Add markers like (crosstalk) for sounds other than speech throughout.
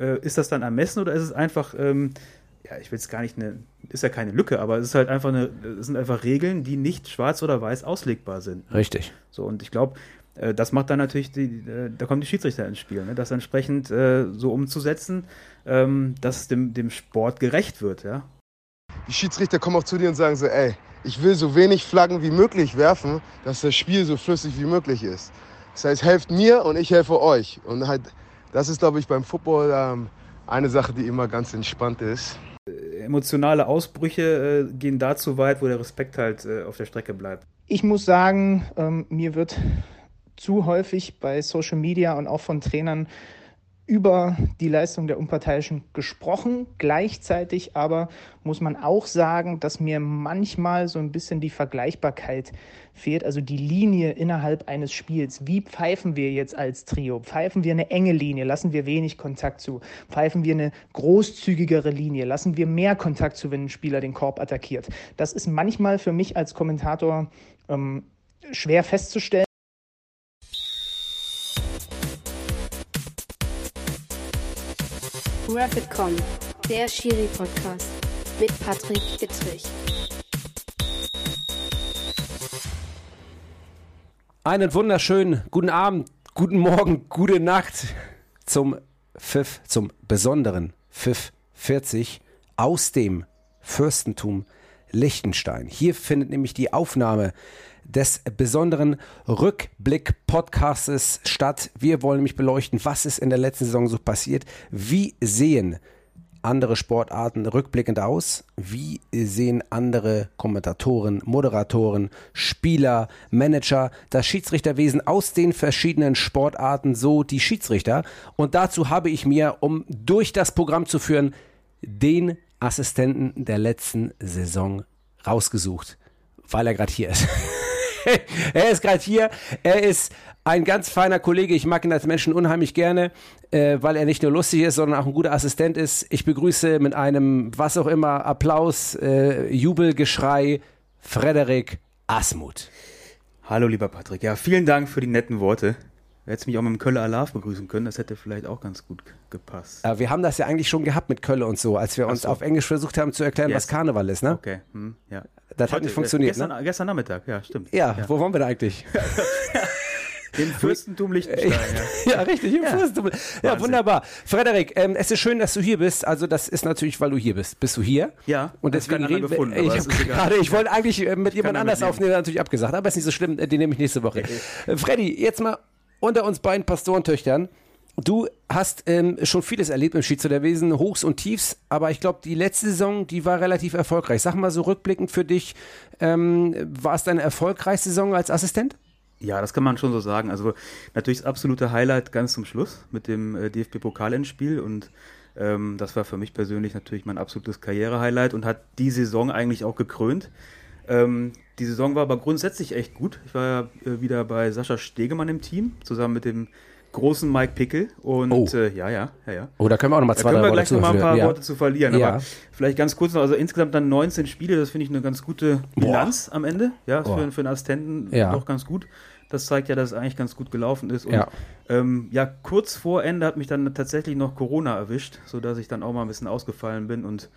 äh, ist das dann ermessen oder ist es einfach, ähm, ja, ich will es gar nicht eine, ist ja keine Lücke, aber es ist halt einfach eine, es sind einfach Regeln, die nicht schwarz oder weiß auslegbar sind. Richtig. So, und ich glaube, äh, das macht dann natürlich, die, äh, da kommen die Schiedsrichter ins Spiel, ne? das entsprechend äh, so umzusetzen, ähm, dass es dem, dem Sport gerecht wird, ja. Die Schiedsrichter kommen auch zu dir und sagen so, ey, ich will so wenig Flaggen wie möglich werfen, dass das Spiel so flüssig wie möglich ist. Das heißt, helft mir und ich helfe euch. Und halt, das ist, glaube ich, beim Football ähm, eine Sache, die immer ganz entspannt ist. Emotionale Ausbrüche äh, gehen da zu weit, wo der Respekt halt äh, auf der Strecke bleibt. Ich muss sagen, ähm, mir wird zu häufig bei Social Media und auch von Trainern über die Leistung der Unparteiischen gesprochen. Gleichzeitig aber muss man auch sagen, dass mir manchmal so ein bisschen die Vergleichbarkeit fehlt, also die Linie innerhalb eines Spiels. Wie pfeifen wir jetzt als Trio? Pfeifen wir eine enge Linie? Lassen wir wenig Kontakt zu? Pfeifen wir eine großzügigere Linie? Lassen wir mehr Kontakt zu, wenn ein Spieler den Korb attackiert? Das ist manchmal für mich als Kommentator ähm, schwer festzustellen. Rapidcom, der Schiri-Podcast mit Patrick Ittrich. Einen wunderschönen guten Abend, guten Morgen, gute Nacht zum Pfiff, zum besonderen Pfiff 40 aus dem Fürstentum Liechtenstein. Hier findet nämlich die Aufnahme des besonderen Rückblick-Podcastes statt. Wir wollen nämlich beleuchten, was ist in der letzten Saison so passiert. Wie sehen andere Sportarten rückblickend aus? Wie sehen andere Kommentatoren, Moderatoren, Spieler, Manager, das Schiedsrichterwesen aus den verschiedenen Sportarten so die Schiedsrichter? Und dazu habe ich mir, um durch das Programm zu führen, den Assistenten der letzten Saison rausgesucht, weil er gerade hier ist. (laughs) (laughs) er ist gerade hier. Er ist ein ganz feiner Kollege. Ich mag ihn als Menschen unheimlich gerne, äh, weil er nicht nur lustig ist, sondern auch ein guter Assistent ist. Ich begrüße mit einem, was auch immer, Applaus, äh, Jubelgeschrei, Frederik Asmuth. Hallo, lieber Patrick. Ja, vielen Dank für die netten Worte. Hättest mich auch mit dem Kölle Alarv begrüßen können, das hätte vielleicht auch ganz gut gepasst. Aber wir haben das ja eigentlich schon gehabt mit Kölle und so, als wir uns so. auf Englisch versucht haben zu erklären, yes. was Karneval ist, ne? Okay, hm, ja. Das Heute, hat nicht funktioniert, gestern, ne? Gestern Nachmittag, ja, stimmt. Ja, ja. wo waren wir da eigentlich? (laughs) Im Fürstentum Liechtenstein. Ja, (laughs) ja richtig, im ja. Fürstentum. Ja, Wahnsinn. wunderbar. Frederik, ähm, es ist schön, dass du hier bist. Also, das ist natürlich, weil du hier bist. Bist du hier? Ja. Und deswegen reden gefunden, ich, gerade, ich wollte eigentlich äh, mit jemand anders aufnehmen, natürlich abgesagt. Aber ist nicht so schlimm, äh, den nehme ich nächste Woche. Äh, Freddy, jetzt mal unter uns beiden Pastorentöchtern. Du hast ähm, schon vieles erlebt im Schiedsrichterwesen, Hochs und Tiefs, aber ich glaube, die letzte Saison, die war relativ erfolgreich. Sag mal so rückblickend für dich, ähm, war es deine erfolgreichste Saison als Assistent? Ja, das kann man schon so sagen. Also natürlich das absolute Highlight ganz zum Schluss mit dem äh, DFB-Pokalendspiel und ähm, das war für mich persönlich natürlich mein absolutes Karriere-Highlight und hat die Saison eigentlich auch gekrönt. Ähm, die Saison war aber grundsätzlich echt gut. Ich war ja äh, wieder bei Sascha Stegemann im Team, zusammen mit dem großen Mike Pickel. Und oh. äh, ja, ja, ja, ja. Oh, da können wir auch nochmal zwei, da drei Worte gleich noch mal ein paar ja. Worte zu verlieren. Ja. Aber vielleicht ganz kurz noch, also insgesamt dann 19 Spiele, das finde ich eine ganz gute Bilanz Boah. am Ende. Ja, für, für einen Assistenten ja. doch ganz gut. Das zeigt ja, dass es eigentlich ganz gut gelaufen ist. Und ja. Ähm, ja, kurz vor Ende hat mich dann tatsächlich noch Corona erwischt, sodass ich dann auch mal ein bisschen ausgefallen bin und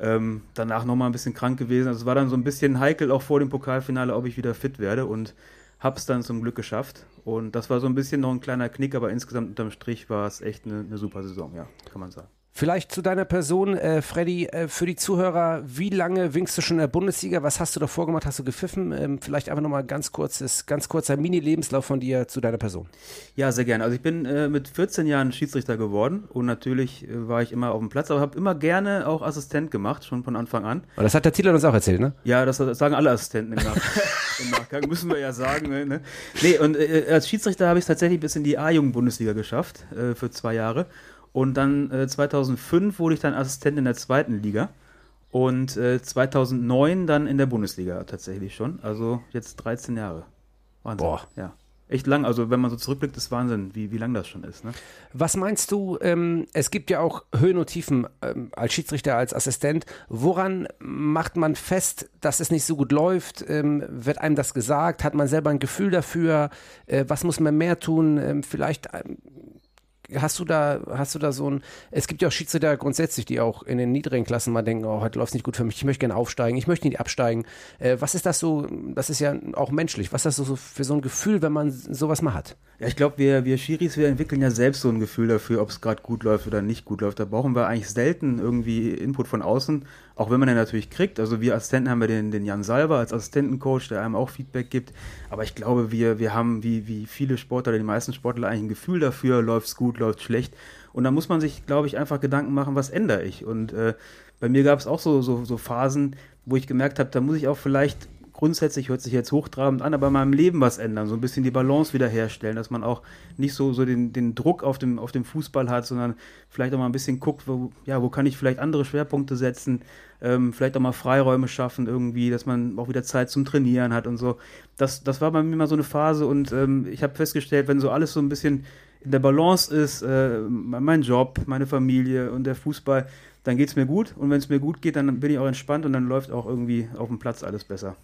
ähm, danach noch mal ein bisschen krank gewesen. Also es war dann so ein bisschen heikel auch vor dem Pokalfinale, ob ich wieder fit werde und hab's dann zum Glück geschafft. Und das war so ein bisschen noch ein kleiner Knick, aber insgesamt unterm Strich war es echt eine, eine super Saison, ja, kann man sagen. Vielleicht zu deiner Person, äh, Freddy, äh, für die Zuhörer, wie lange winkst du schon in der Bundesliga? Was hast du davor gemacht? Hast du gepfiffen? Ähm, vielleicht einfach nochmal ganz kurzes, ganz kurzer Mini-Lebenslauf von dir zu deiner Person. Ja, sehr gerne. Also ich bin äh, mit 14 Jahren Schiedsrichter geworden und natürlich äh, war ich immer auf dem Platz, aber habe immer gerne auch Assistent gemacht, schon von Anfang an. Aber das hat der Thieler uns auch erzählt, ne? Ja, das, das sagen alle Assistenten im, Nach (laughs) im Nachgang, müssen wir ja sagen. Ne? Nee, und äh, als Schiedsrichter habe ich es tatsächlich bis in die A-Jugend-Bundesliga geschafft, äh, für zwei Jahre. Und dann äh, 2005 wurde ich dann Assistent in der zweiten Liga. Und äh, 2009 dann in der Bundesliga tatsächlich schon. Also jetzt 13 Jahre. Wahnsinn. Boah. Ja. Echt lang. Also wenn man so zurückblickt, ist Wahnsinn, wie, wie lang das schon ist. Ne? Was meinst du, ähm, es gibt ja auch Höhen und Tiefen ähm, als Schiedsrichter, als Assistent. Woran macht man fest, dass es nicht so gut läuft? Ähm, wird einem das gesagt? Hat man selber ein Gefühl dafür? Äh, was muss man mehr tun? Ähm, vielleicht hast du da, hast du da so ein, es gibt ja auch Schiedsrichter grundsätzlich, die auch in den niedrigen Klassen mal denken, oh, heute läuft es nicht gut für mich, ich möchte gerne aufsteigen, ich möchte nicht absteigen. Äh, was ist das so, das ist ja auch menschlich, was ist das so für so ein Gefühl, wenn man sowas mal hat? Ja, ich glaube, wir, wir Schiris, wir entwickeln ja selbst so ein Gefühl dafür, ob es gerade gut läuft oder nicht gut läuft. Da brauchen wir eigentlich selten irgendwie Input von außen, auch wenn man den natürlich kriegt. Also wir Assistenten haben wir den, den Jan Salver als Assistentencoach, der einem auch Feedback gibt. Aber ich glaube, wir, wir haben wie, wie viele Sportler, die meisten Sportler eigentlich ein Gefühl dafür, läuft es gut, läuft schlecht. Und da muss man sich, glaube ich, einfach Gedanken machen, was ändere ich. Und äh, bei mir gab es auch so, so, so Phasen, wo ich gemerkt habe, da muss ich auch vielleicht grundsätzlich hört sich jetzt hochtrabend an, aber in meinem Leben was ändern, so ein bisschen die Balance wiederherstellen, dass man auch nicht so, so den, den Druck auf dem, auf dem Fußball hat, sondern vielleicht auch mal ein bisschen guckt, wo, ja, wo kann ich vielleicht andere Schwerpunkte setzen, ähm, vielleicht auch mal Freiräume schaffen irgendwie, dass man auch wieder Zeit zum Trainieren hat und so. Das, das war bei mir mal so eine Phase und ähm, ich habe festgestellt, wenn so alles so ein bisschen in der Balance ist, äh, mein Job, meine Familie und der Fußball, dann geht es mir gut und wenn es mir gut geht, dann bin ich auch entspannt und dann läuft auch irgendwie auf dem Platz alles besser.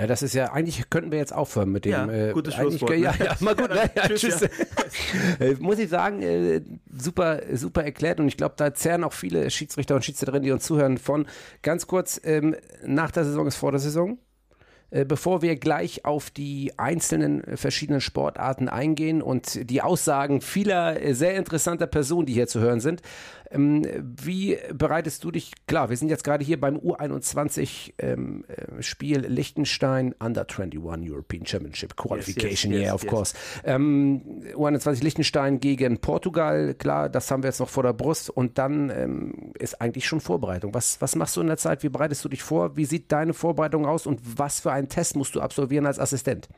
Ja, das ist ja, eigentlich könnten wir jetzt aufhören mit dem. Ja, äh, gutes Schlusswort, ne? Ja, ja, mal gut. (laughs) Ja, Ja, ja, tschüss, tschüss. (laughs) Äh, Muss ich sagen, äh, super, super erklärt und ich glaube, da zehren auch viele Schiedsrichter und Schiedsrichterinnen, die uns zuhören, von. Ganz kurz, ähm, nach der Saison ist vor der Saison. Äh, Bevor wir gleich auf die einzelnen äh, verschiedenen Sportarten eingehen und die Aussagen vieler sehr interessanter Personen, die hier zu hören sind, wie bereitest du dich, klar, wir sind jetzt gerade hier beim U21-Spiel ähm, äh, Liechtenstein Under 21 European Championship Qualification, yes, yeah, of yes. course. Ähm, U21 Liechtenstein gegen Portugal, klar, das haben wir jetzt noch vor der Brust und dann ähm, ist eigentlich schon Vorbereitung. Was, was machst du in der Zeit? Wie bereitest du dich vor? Wie sieht deine Vorbereitung aus und was für einen Test musst du absolvieren als Assistent?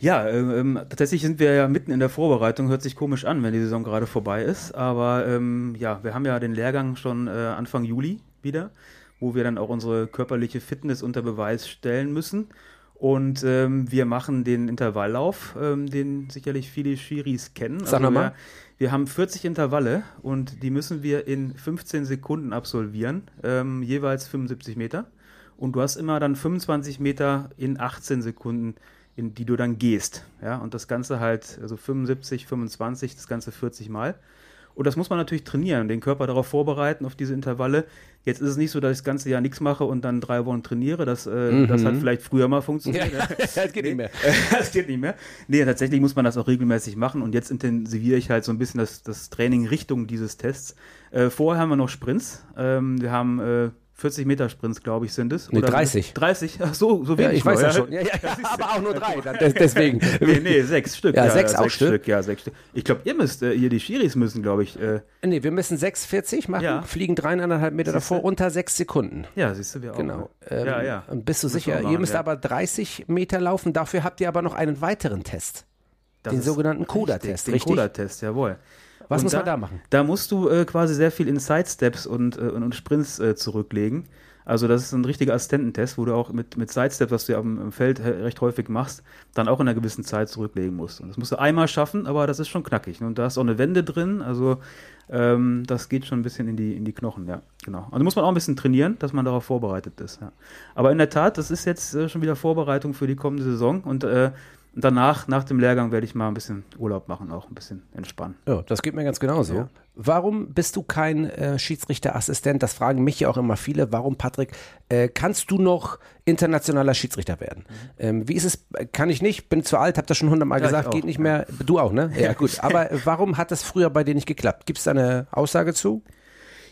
Ja, ähm, tatsächlich sind wir ja mitten in der Vorbereitung. Hört sich komisch an, wenn die Saison gerade vorbei ist. Aber ähm, ja, wir haben ja den Lehrgang schon äh, Anfang Juli wieder, wo wir dann auch unsere körperliche Fitness unter Beweis stellen müssen. Und ähm, wir machen den Intervalllauf, ähm, den sicherlich viele Schiris kennen. Sag mal. Wir, wir haben 40 Intervalle und die müssen wir in 15 Sekunden absolvieren, ähm, jeweils 75 Meter. Und du hast immer dann 25 Meter in 18 Sekunden, in die du dann gehst. Ja, und das Ganze halt, also 75, 25, das Ganze 40 Mal. Und das muss man natürlich trainieren, den Körper darauf vorbereiten, auf diese Intervalle. Jetzt ist es nicht so, dass ich das ganze Jahr nichts mache und dann drei Wochen trainiere. Das, äh, das hat vielleicht früher mal funktioniert. (laughs) das geht nicht mehr. (laughs) das geht nicht mehr. Nee, tatsächlich muss man das auch regelmäßig machen und jetzt intensiviere ich halt so ein bisschen das, das Training Richtung dieses Tests. Äh, vorher haben wir noch Sprints. Ähm, wir haben äh, 40 Meter Sprints, glaube ich, sind es. Nee, 30. 30, ach so, so Ja, wenig. ich weiß ja schon. Ja, ja, ja, aber auch nur drei. (laughs) Des- Deswegen. Nee, nee, sechs Stück. Ja, sechs auch Stück. Ja, sechs Stück. Ich glaube, ihr müsst, äh, ihr die Schiris müssen, glaube ich, äh, Nee, wir müssen 6,40 machen, Ja. fliegen dreieinhalb Meter Siehste? davor, unter sechs Sekunden. ja, siehst du, wir auch. Genau. Ähm, ja, ja. Und bist du sicher? machen, ihr müsst ja. aber 30 Meter laufen. Dafür habt ihr aber noch einen weiteren Test. Das den sogenannten richtig, Coda-Test, Den richtig? Coda-Test, jawohl. Was Und muss man da machen? Da musst du äh, quasi sehr viel in Sidesteps und, äh, und, und Sprints äh, zurücklegen. Also das ist ein richtiger Assistententest, wo du auch mit, mit Sidestep, was du ja im Feld äh, recht häufig machst, dann auch in einer gewissen Zeit zurücklegen musst. Und das musst du einmal schaffen, aber das ist schon knackig. ne? Und da ist auch eine Wende drin, also ähm, das geht schon ein bisschen in die, in die Knochen, ja, genau. Also muss man auch ein bisschen trainieren, dass man darauf vorbereitet ist, ja. Aber in der Tat, das ist jetzt äh, schon wieder Vorbereitung für die kommende Saison und äh, danach, nach dem Lehrgang, werde ich mal ein bisschen Urlaub machen, auch ein bisschen entspannen. Ja, das geht mir ganz genauso. Ja. Warum bist du kein äh, Schiedsrichterassistent? Das fragen mich ja auch immer viele. Warum, Patrick, äh, kannst du noch internationaler Schiedsrichter werden? Ähm, wie ist es? Kann ich nicht, bin zu alt, hab das schon hundertmal Mhm. Ja, gesagt, geht nicht mehr. Du auch, ne? (laughs) Ja, gut. Aber warum hat das früher bei dir nicht geklappt? Gibt es da eine Aussage zu?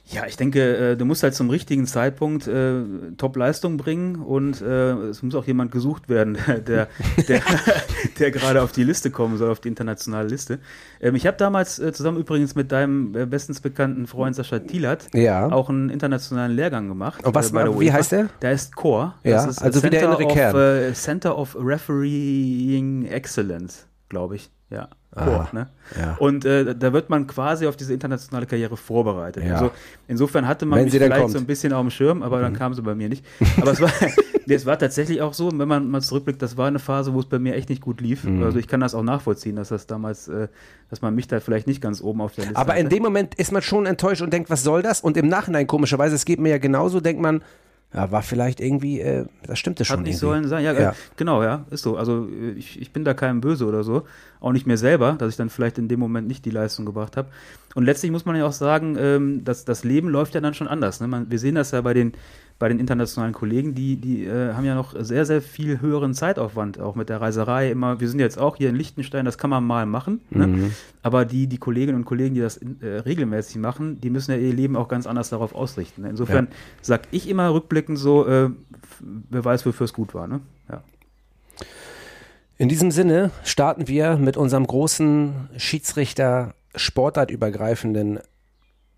Ja, ich denke, äh, du musst halt zum richtigen Zeitpunkt äh, Top-Leistung bringen und äh, es muss auch jemand gesucht werden, (laughs) der, der, (laughs) der gerade auf die Liste kommen soll, auf die internationale Liste. Ähm, ich habe damals äh, zusammen übrigens mit deinem äh, bestens bekannten Freund Sascha Thielert Ja. auch einen internationalen Lehrgang gemacht. Und was- äh, wie heißt der? Der heißt CORE. Ja, Das ist also wie der Center innere of, Kern. Äh, Center of Refereeing Excellence, glaube ich. Ja, CORE. Ne? Ja. Und äh, da wird man quasi auf diese internationale Karriere vorbereitet. Ja. Also insofern hatte man Wenn mich vielleicht kommt. Mhm. so ein bisschen auf dem Schirm, aber dann kam sie bei mir nicht. Aber es war, (laughs) (laughs) es war tatsächlich auch so, wenn man mal zurückblickt, das war eine Phase, wo es bei mir echt nicht gut lief. Mhm. Also ich kann das auch nachvollziehen, dass das damals, äh, dass man mich da vielleicht nicht ganz oben auf der Liste Aber in hatte. dem Moment ist man schon enttäuscht und denkt, was soll das? Und im Nachhinein, komischerweise, es geht mir ja genauso, denkt man, Ja, war vielleicht irgendwie, äh, das stimmte schon. Hat nicht irgendwie. sollen sein. Ja, Ja. Äh, genau, ja, ist so. Also äh, ich, ich bin da keinem böse oder so. Auch nicht mir selber, dass ich dann vielleicht in dem Moment nicht die Leistung gebracht habe. Und letztlich muss man ja auch sagen, ähm, dass das Leben läuft ja dann schon anders. Ne? Man, wir sehen das ja bei den, bei den internationalen Kollegen, die, die äh, haben ja noch sehr, sehr viel höheren Zeitaufwand, auch mit der Reiserei immer. Wir sind jetzt auch hier in Liechtenstein, das kann man mal machen. Ne? Aber die, die Kolleginnen und Kollegen, die das äh, regelmäßig machen, die müssen ja ihr Leben auch ganz anders darauf ausrichten. Ne? Insofern sag ich immer rückblickend so, äh, wer weiß, wofür es gut war. Ne? Ja. In diesem Sinne starten wir mit unserem großen Schiedsrichter sportartübergreifenden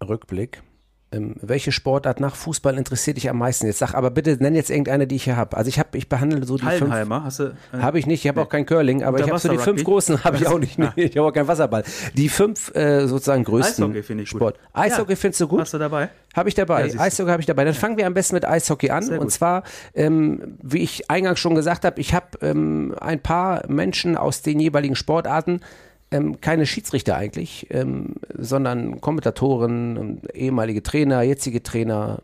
Rückblick. Ähm, welche Sportart nach Fußball interessiert dich am meisten? Jetzt sag aber bitte, nenn jetzt irgendeine, die ich hier habe. Also ich habe, ich behandle so die fünf. Hallenheimer, hast du? Äh, Habe ich nicht, ich habe auch kein Curling, aber ich habe so die fünf großen, habe ich auch nicht. Nee, (laughs) ich habe auch kein Wasserball. Die fünf äh, sozusagen größten Eishockey finde ich gut. Sport. Eishockey Ja. findest du gut? Hast du dabei? Habe ich dabei. Ja. Eishockey habe ich dabei. Dann fangen wir am besten mit Eishockey an. Und gut. zwar, ähm, wie ich eingangs schon gesagt habe, ich habe ähm, ein paar Menschen aus den jeweiligen Sportarten, ähm, keine Schiedsrichter eigentlich, ähm, sondern Kommentatoren, ähm, ehemalige Trainer, jetzige Trainer,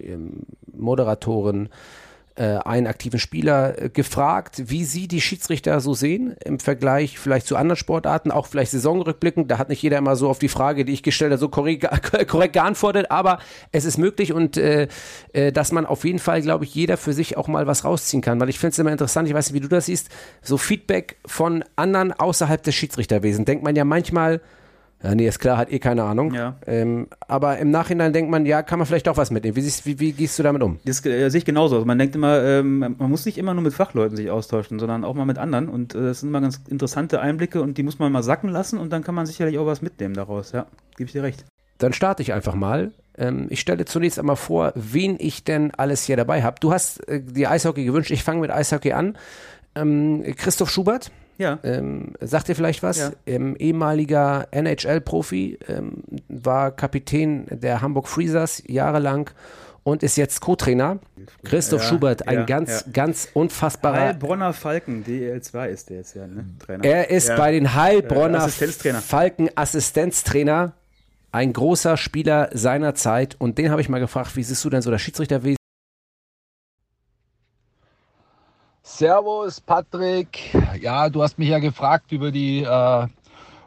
ähm, Moderatoren, einen aktiven Spieler äh, gefragt, wie sie die Schiedsrichter so sehen im Vergleich vielleicht zu anderen Sportarten, auch vielleicht saisonrückblickend. Da hat nicht jeder immer so auf die Frage, die ich gestellt habe, so korrekt, (laughs) korrekt geantwortet, aber es ist möglich und äh, äh, dass man auf jeden Fall, glaube ich, jeder für sich auch mal was rausziehen kann, weil ich finde es immer interessant, ich weiß nicht, wie du das siehst, so Feedback von anderen außerhalb des Schiedsrichterwesens. Denkt man ja manchmal, ja, nee, ist klar, hat eh keine Ahnung. Ja. Ähm, aber im Nachhinein denkt man, ja, kann man vielleicht doch was mitnehmen. Wie, wie, wie gehst du damit um? Das äh, sehe ich genauso. Also man denkt immer, ähm, man muss nicht immer nur mit Fachleuten sich austauschen, sondern auch mal mit anderen. Und äh, das sind immer ganz interessante Einblicke und die muss man mal sacken lassen und dann kann man sicherlich auch was mitnehmen daraus. Ja, gebe ich dir recht. Dann starte ich einfach mal. Ähm, ich stelle zunächst einmal vor, wen ich denn alles hier dabei habe. Du hast äh, die Eishockey gewünscht. Ich fange mit Eishockey an. Ähm, Christoph Schubert, Ja, ähm, sagt dir vielleicht was? Ja. Ähm, ehemaliger NHL-Profi, ähm, war Kapitän der Hamburg Freezers jahrelang und ist jetzt Co-Trainer. Christoph Ja, Schubert, ein ja, ganz, ja. ganz unfassbarer. Heilbronner Falken, DL2 ist der jetzt ja, ne? Trainer. Er ist bei den Heilbronner Äh, Assistenztrainer. Falken Assistenztrainer. Ein großer Spieler seiner Zeit. Und den habe ich mal gefragt, wie siehst du denn so das Schiedsrichterwesen? Servus, Patrick. Ja, du hast mich ja gefragt über die äh,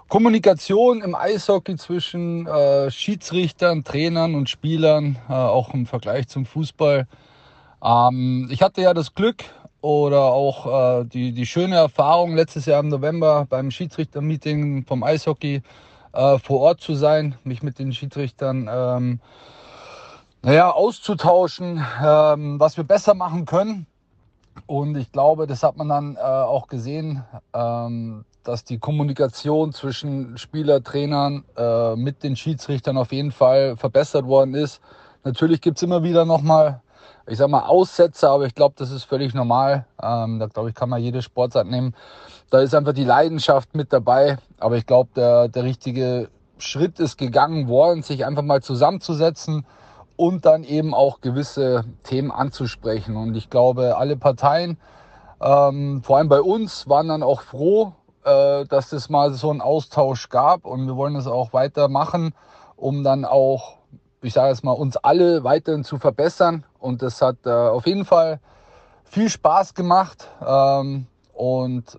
Kommunikation im Eishockey zwischen äh, Schiedsrichtern, Trainern und Spielern, äh, auch im Vergleich zum Fußball. Ähm, ich hatte ja das Glück oder auch äh, die, die schöne Erfahrung, letztes Jahr im November beim Schiedsrichtermeeting vom Eishockey äh, vor Ort zu sein, mich mit den Schiedsrichtern ähm, naja, auszutauschen, ähm, was wir besser machen können. Und ich glaube, das hat man dann äh, auch gesehen, ähm, dass die Kommunikation zwischen Spieler, Trainern äh, mit den Schiedsrichtern auf jeden Fall verbessert worden ist. Natürlich gibt's immer wieder nochmal, ich sag mal, Aussätze, aber ich glaube, das ist völlig normal. Ähm, da glaube ich, kann man jede Sportart nehmen. Da ist einfach die Leidenschaft mit dabei. Aber ich glaube, der, der richtige Schritt ist gegangen worden, sich einfach mal zusammenzusetzen und dann eben auch gewisse Themen anzusprechen. Und ich glaube, alle Parteien, ähm, vor allem bei uns, waren dann auch froh, äh, dass es mal so einen Austausch gab. Und wir wollen es auch weitermachen, um dann auch, ich sage jetzt mal, uns alle weiterhin zu verbessern. Und das hat äh, auf jeden Fall viel Spaß gemacht. Ähm, und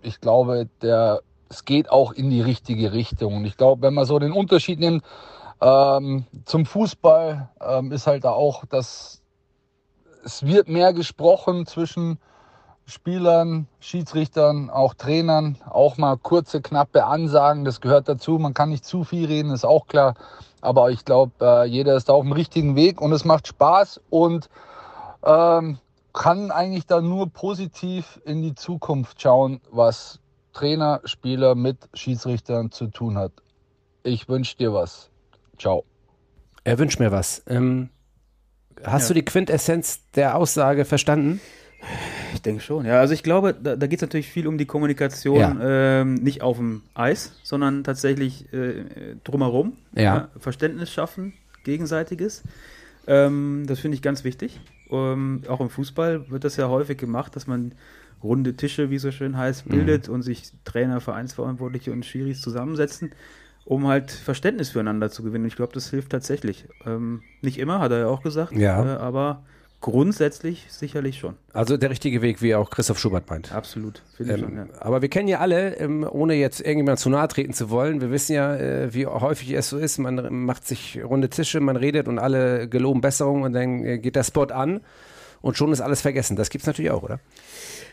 ich glaube, der, es geht auch in die richtige Richtung. Und ich glaube, wenn man so den Unterschied nimmt, ähm, zum Fußball ähm, ist halt da auch, dass es wird mehr gesprochen zwischen Spielern, Schiedsrichtern, auch Trainern, auch mal kurze, knappe Ansagen, das gehört dazu. Man kann nicht zu viel reden, ist auch klar. Aber ich glaube, äh, jeder ist da auf dem richtigen Weg und es macht Spaß und ähm, kann eigentlich da nur positiv in die Zukunft schauen, was Trainer, Spieler mit Schiedsrichtern zu tun hat. Ich wünsche dir was. Ciao. Er wünscht mir was. Ähm, hast Ja. du die Quintessenz der Aussage verstanden? Ich denke schon, ja. Also ich glaube, da, da geht es natürlich viel um die Kommunikation, Ja. ähm, nicht auf dem Eis, sondern tatsächlich äh, drumherum. Ja. Verständnis schaffen, gegenseitiges. Ähm, das finde ich ganz wichtig. Ähm, auch im Fußball wird das ja häufig gemacht, dass man runde Tische, wie es so schön heißt, bildet und sich Trainer, Vereinsverantwortliche und Schiris zusammensetzen, um halt Verständnis füreinander zu gewinnen. Ich glaube, das hilft tatsächlich. Ähm, nicht immer, hat er ja auch gesagt, Ja. äh, aber grundsätzlich sicherlich schon. Also der richtige Weg, wie auch Christoph Schubert meint. Absolut. Ähm, schon, ja. Aber wir kennen ja alle, ähm, ohne jetzt irgendjemand zu nahe treten zu wollen, wir wissen ja, äh, wie häufig es so ist, man macht sich runde Tische, man redet und alle geloben Besserung und dann äh, geht der Spot an und schon ist alles vergessen. Das gibt es natürlich auch, oder?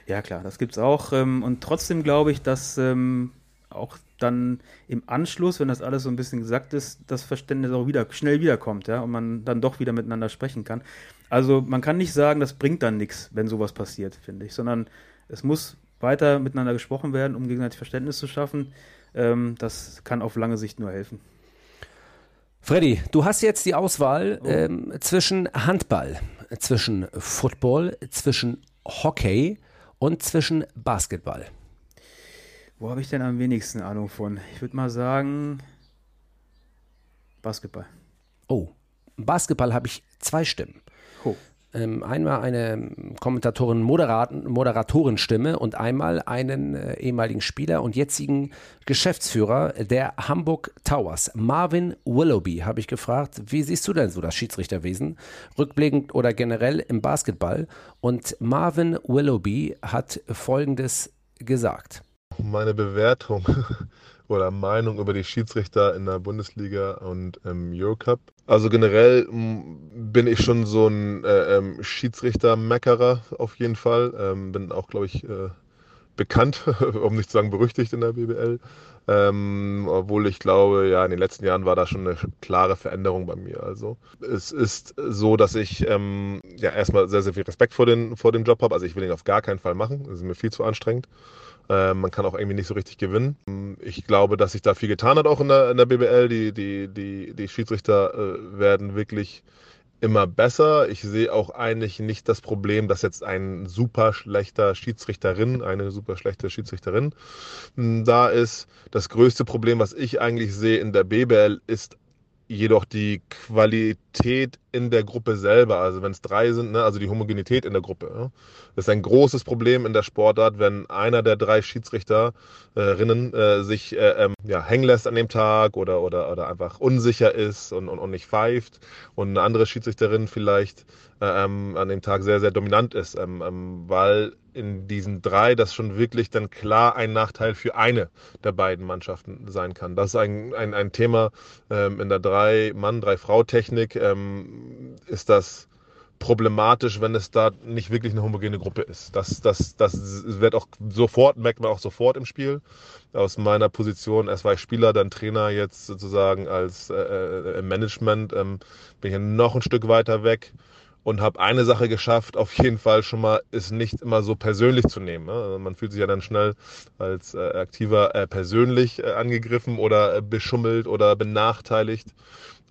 Ja klar, das gibt es auch. Ähm, und trotzdem glaube ich, dass ähm, auch dann im Anschluss, wenn das alles so ein bisschen gesagt ist, das Verständnis auch wieder schnell wiederkommt, ja, und man dann doch wieder miteinander sprechen kann. Also man kann nicht sagen, das bringt dann nichts, wenn sowas passiert, finde ich, sondern es muss weiter miteinander gesprochen werden, um gegenseitig Verständnis zu schaffen. Ähm, das kann auf lange Sicht nur helfen. Freddy, du hast jetzt die Auswahl oh. ähm, zwischen Handball, zwischen Football, zwischen Hockey und zwischen Basketball. Wo habe ich denn am wenigsten Ahnung von? Ich würde mal sagen Basketball. Oh, Basketball habe ich zwei Stimmen. Oh. Ähm, einmal eine Kommentatorin Moderatorenstimme und einmal einen äh, ehemaligen Spieler und jetzigen Geschäftsführer der Hamburg Towers, Marvin Willoughby, habe ich gefragt, wie siehst du denn so das Schiedsrichterwesen, rückblickend oder generell im Basketball? Und Marvin Willoughby hat Folgendes gesagt meine Bewertung (laughs) oder Meinung über die Schiedsrichter in der Bundesliga und im Eurocup. Also generell bin ich schon so ein äh, ähm, Schiedsrichter-Meckerer auf jeden Fall. Ähm, bin auch, glaube ich, äh, bekannt, (laughs) um nicht zu sagen berüchtigt in der BBL. Ähm, obwohl ich glaube, ja, in den letzten Jahren war da schon eine klare Veränderung bei mir. Also es ist so, dass ich ähm, ja erstmal sehr, sehr viel Respekt vor, den, vor dem Job habe. Also ich will ihn auf gar keinen Fall machen. Das ist mir viel zu anstrengend. Äh, man kann auch irgendwie nicht so richtig gewinnen. Ich glaube, dass sich da viel getan hat, auch in der, in der BBL. Die, die, die, die Schiedsrichter äh, werden wirklich immer besser. Ich sehe auch eigentlich nicht das Problem, dass jetzt ein super schlechter Schiedsrichterin, eine super schlechte Schiedsrichterin hm, da ist. Das größte Problem, was ich eigentlich sehe in der BBL, ist jedoch die Qualität in der Gruppe selber, also wenn es drei sind, ne, also die Homogenität in der Gruppe. Ja. Das ist ein großes Problem in der Sportart, wenn einer der drei Schiedsrichterinnen äh, sich äh, ähm, ja, hängen lässt an dem Tag oder, oder, oder einfach unsicher ist und, und, und nicht pfeift und eine andere Schiedsrichterin vielleicht äh, ähm, an dem Tag sehr, sehr dominant ist, ähm, ähm, weil in diesen drei das schon wirklich dann klar ein Nachteil für eine der beiden Mannschaften sein kann. Das ist ein, ein, ein Thema ähm, in der Drei-Mann-, Drei-Frau-Technik, ähm, ist das problematisch, wenn es da nicht wirklich eine homogene Gruppe ist. Das, das, das wird auch sofort, merkt man auch sofort im Spiel. Aus meiner Position, erst war ich Spieler, dann Trainer, jetzt sozusagen als äh, äh im Management, ähm, bin ich noch ein Stück weiter weg und habe eine Sache geschafft, auf jeden Fall schon mal, ist nicht immer so persönlich zu nehmen. Ne? Also man fühlt sich ja dann schnell als äh, Aktiver äh, persönlich äh, angegriffen oder äh, beschummelt oder benachteiligt.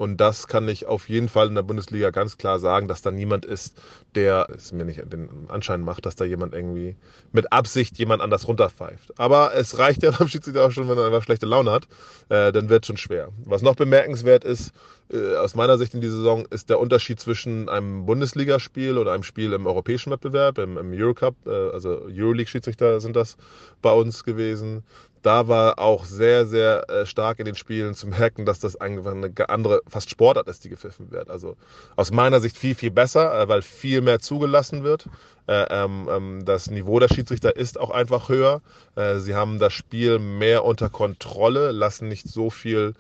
Und das kann ich auf jeden Fall in der Bundesliga ganz klar sagen, dass da niemand ist, der es mir nicht den Anschein macht, dass da jemand irgendwie mit Absicht jemand anders runterpfeift. Aber es reicht ja (laughs) beim Schiedsrichter auch schon, wenn er einfach schlechte Laune hat. Äh, dann wird schon schwer. Was noch bemerkenswert ist, äh, aus meiner Sicht in dieser Saison, ist der Unterschied zwischen einem Bundesligaspiel oder einem Spiel im europäischen Wettbewerb, im, im Eurocup, äh, also Euroleague-Schiedsrichter sind das bei uns gewesen, da war auch sehr, sehr äh, stark in den Spielen zu merken, dass das einfach eine andere, fast Sportart ist, die gepfiffen wird. Also aus meiner Sicht viel, viel besser, äh, weil viel mehr zugelassen wird. Äh, ähm, ähm, das Niveau der Schiedsrichter ist auch einfach höher. Äh, sie haben das Spiel mehr unter Kontrolle, lassen nicht so viel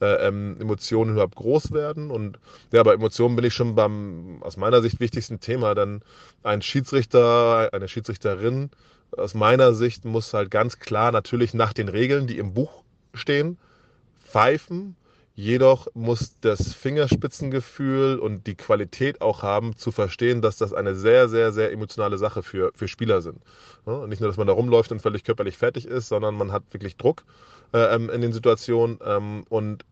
äh, ähm, Emotionen überhaupt groß werden. Und ja, bei Emotionen bin ich schon beim aus meiner Sicht wichtigsten Thema. Denn ein Schiedsrichter, eine Schiedsrichterin, aus meiner Sicht muss halt ganz klar natürlich nach den Regeln, die im Buch stehen, pfeifen. Jedoch muss das Fingerspitzengefühl und die Qualität auch haben, zu verstehen, dass das eine sehr, sehr, sehr emotionale Sache für, für Spieler sind. Ja, nicht nur, dass man da rumläuft und völlig körperlich fertig ist, sondern man hat wirklich Druck äh, ähm, in den Situationen. Ähm, und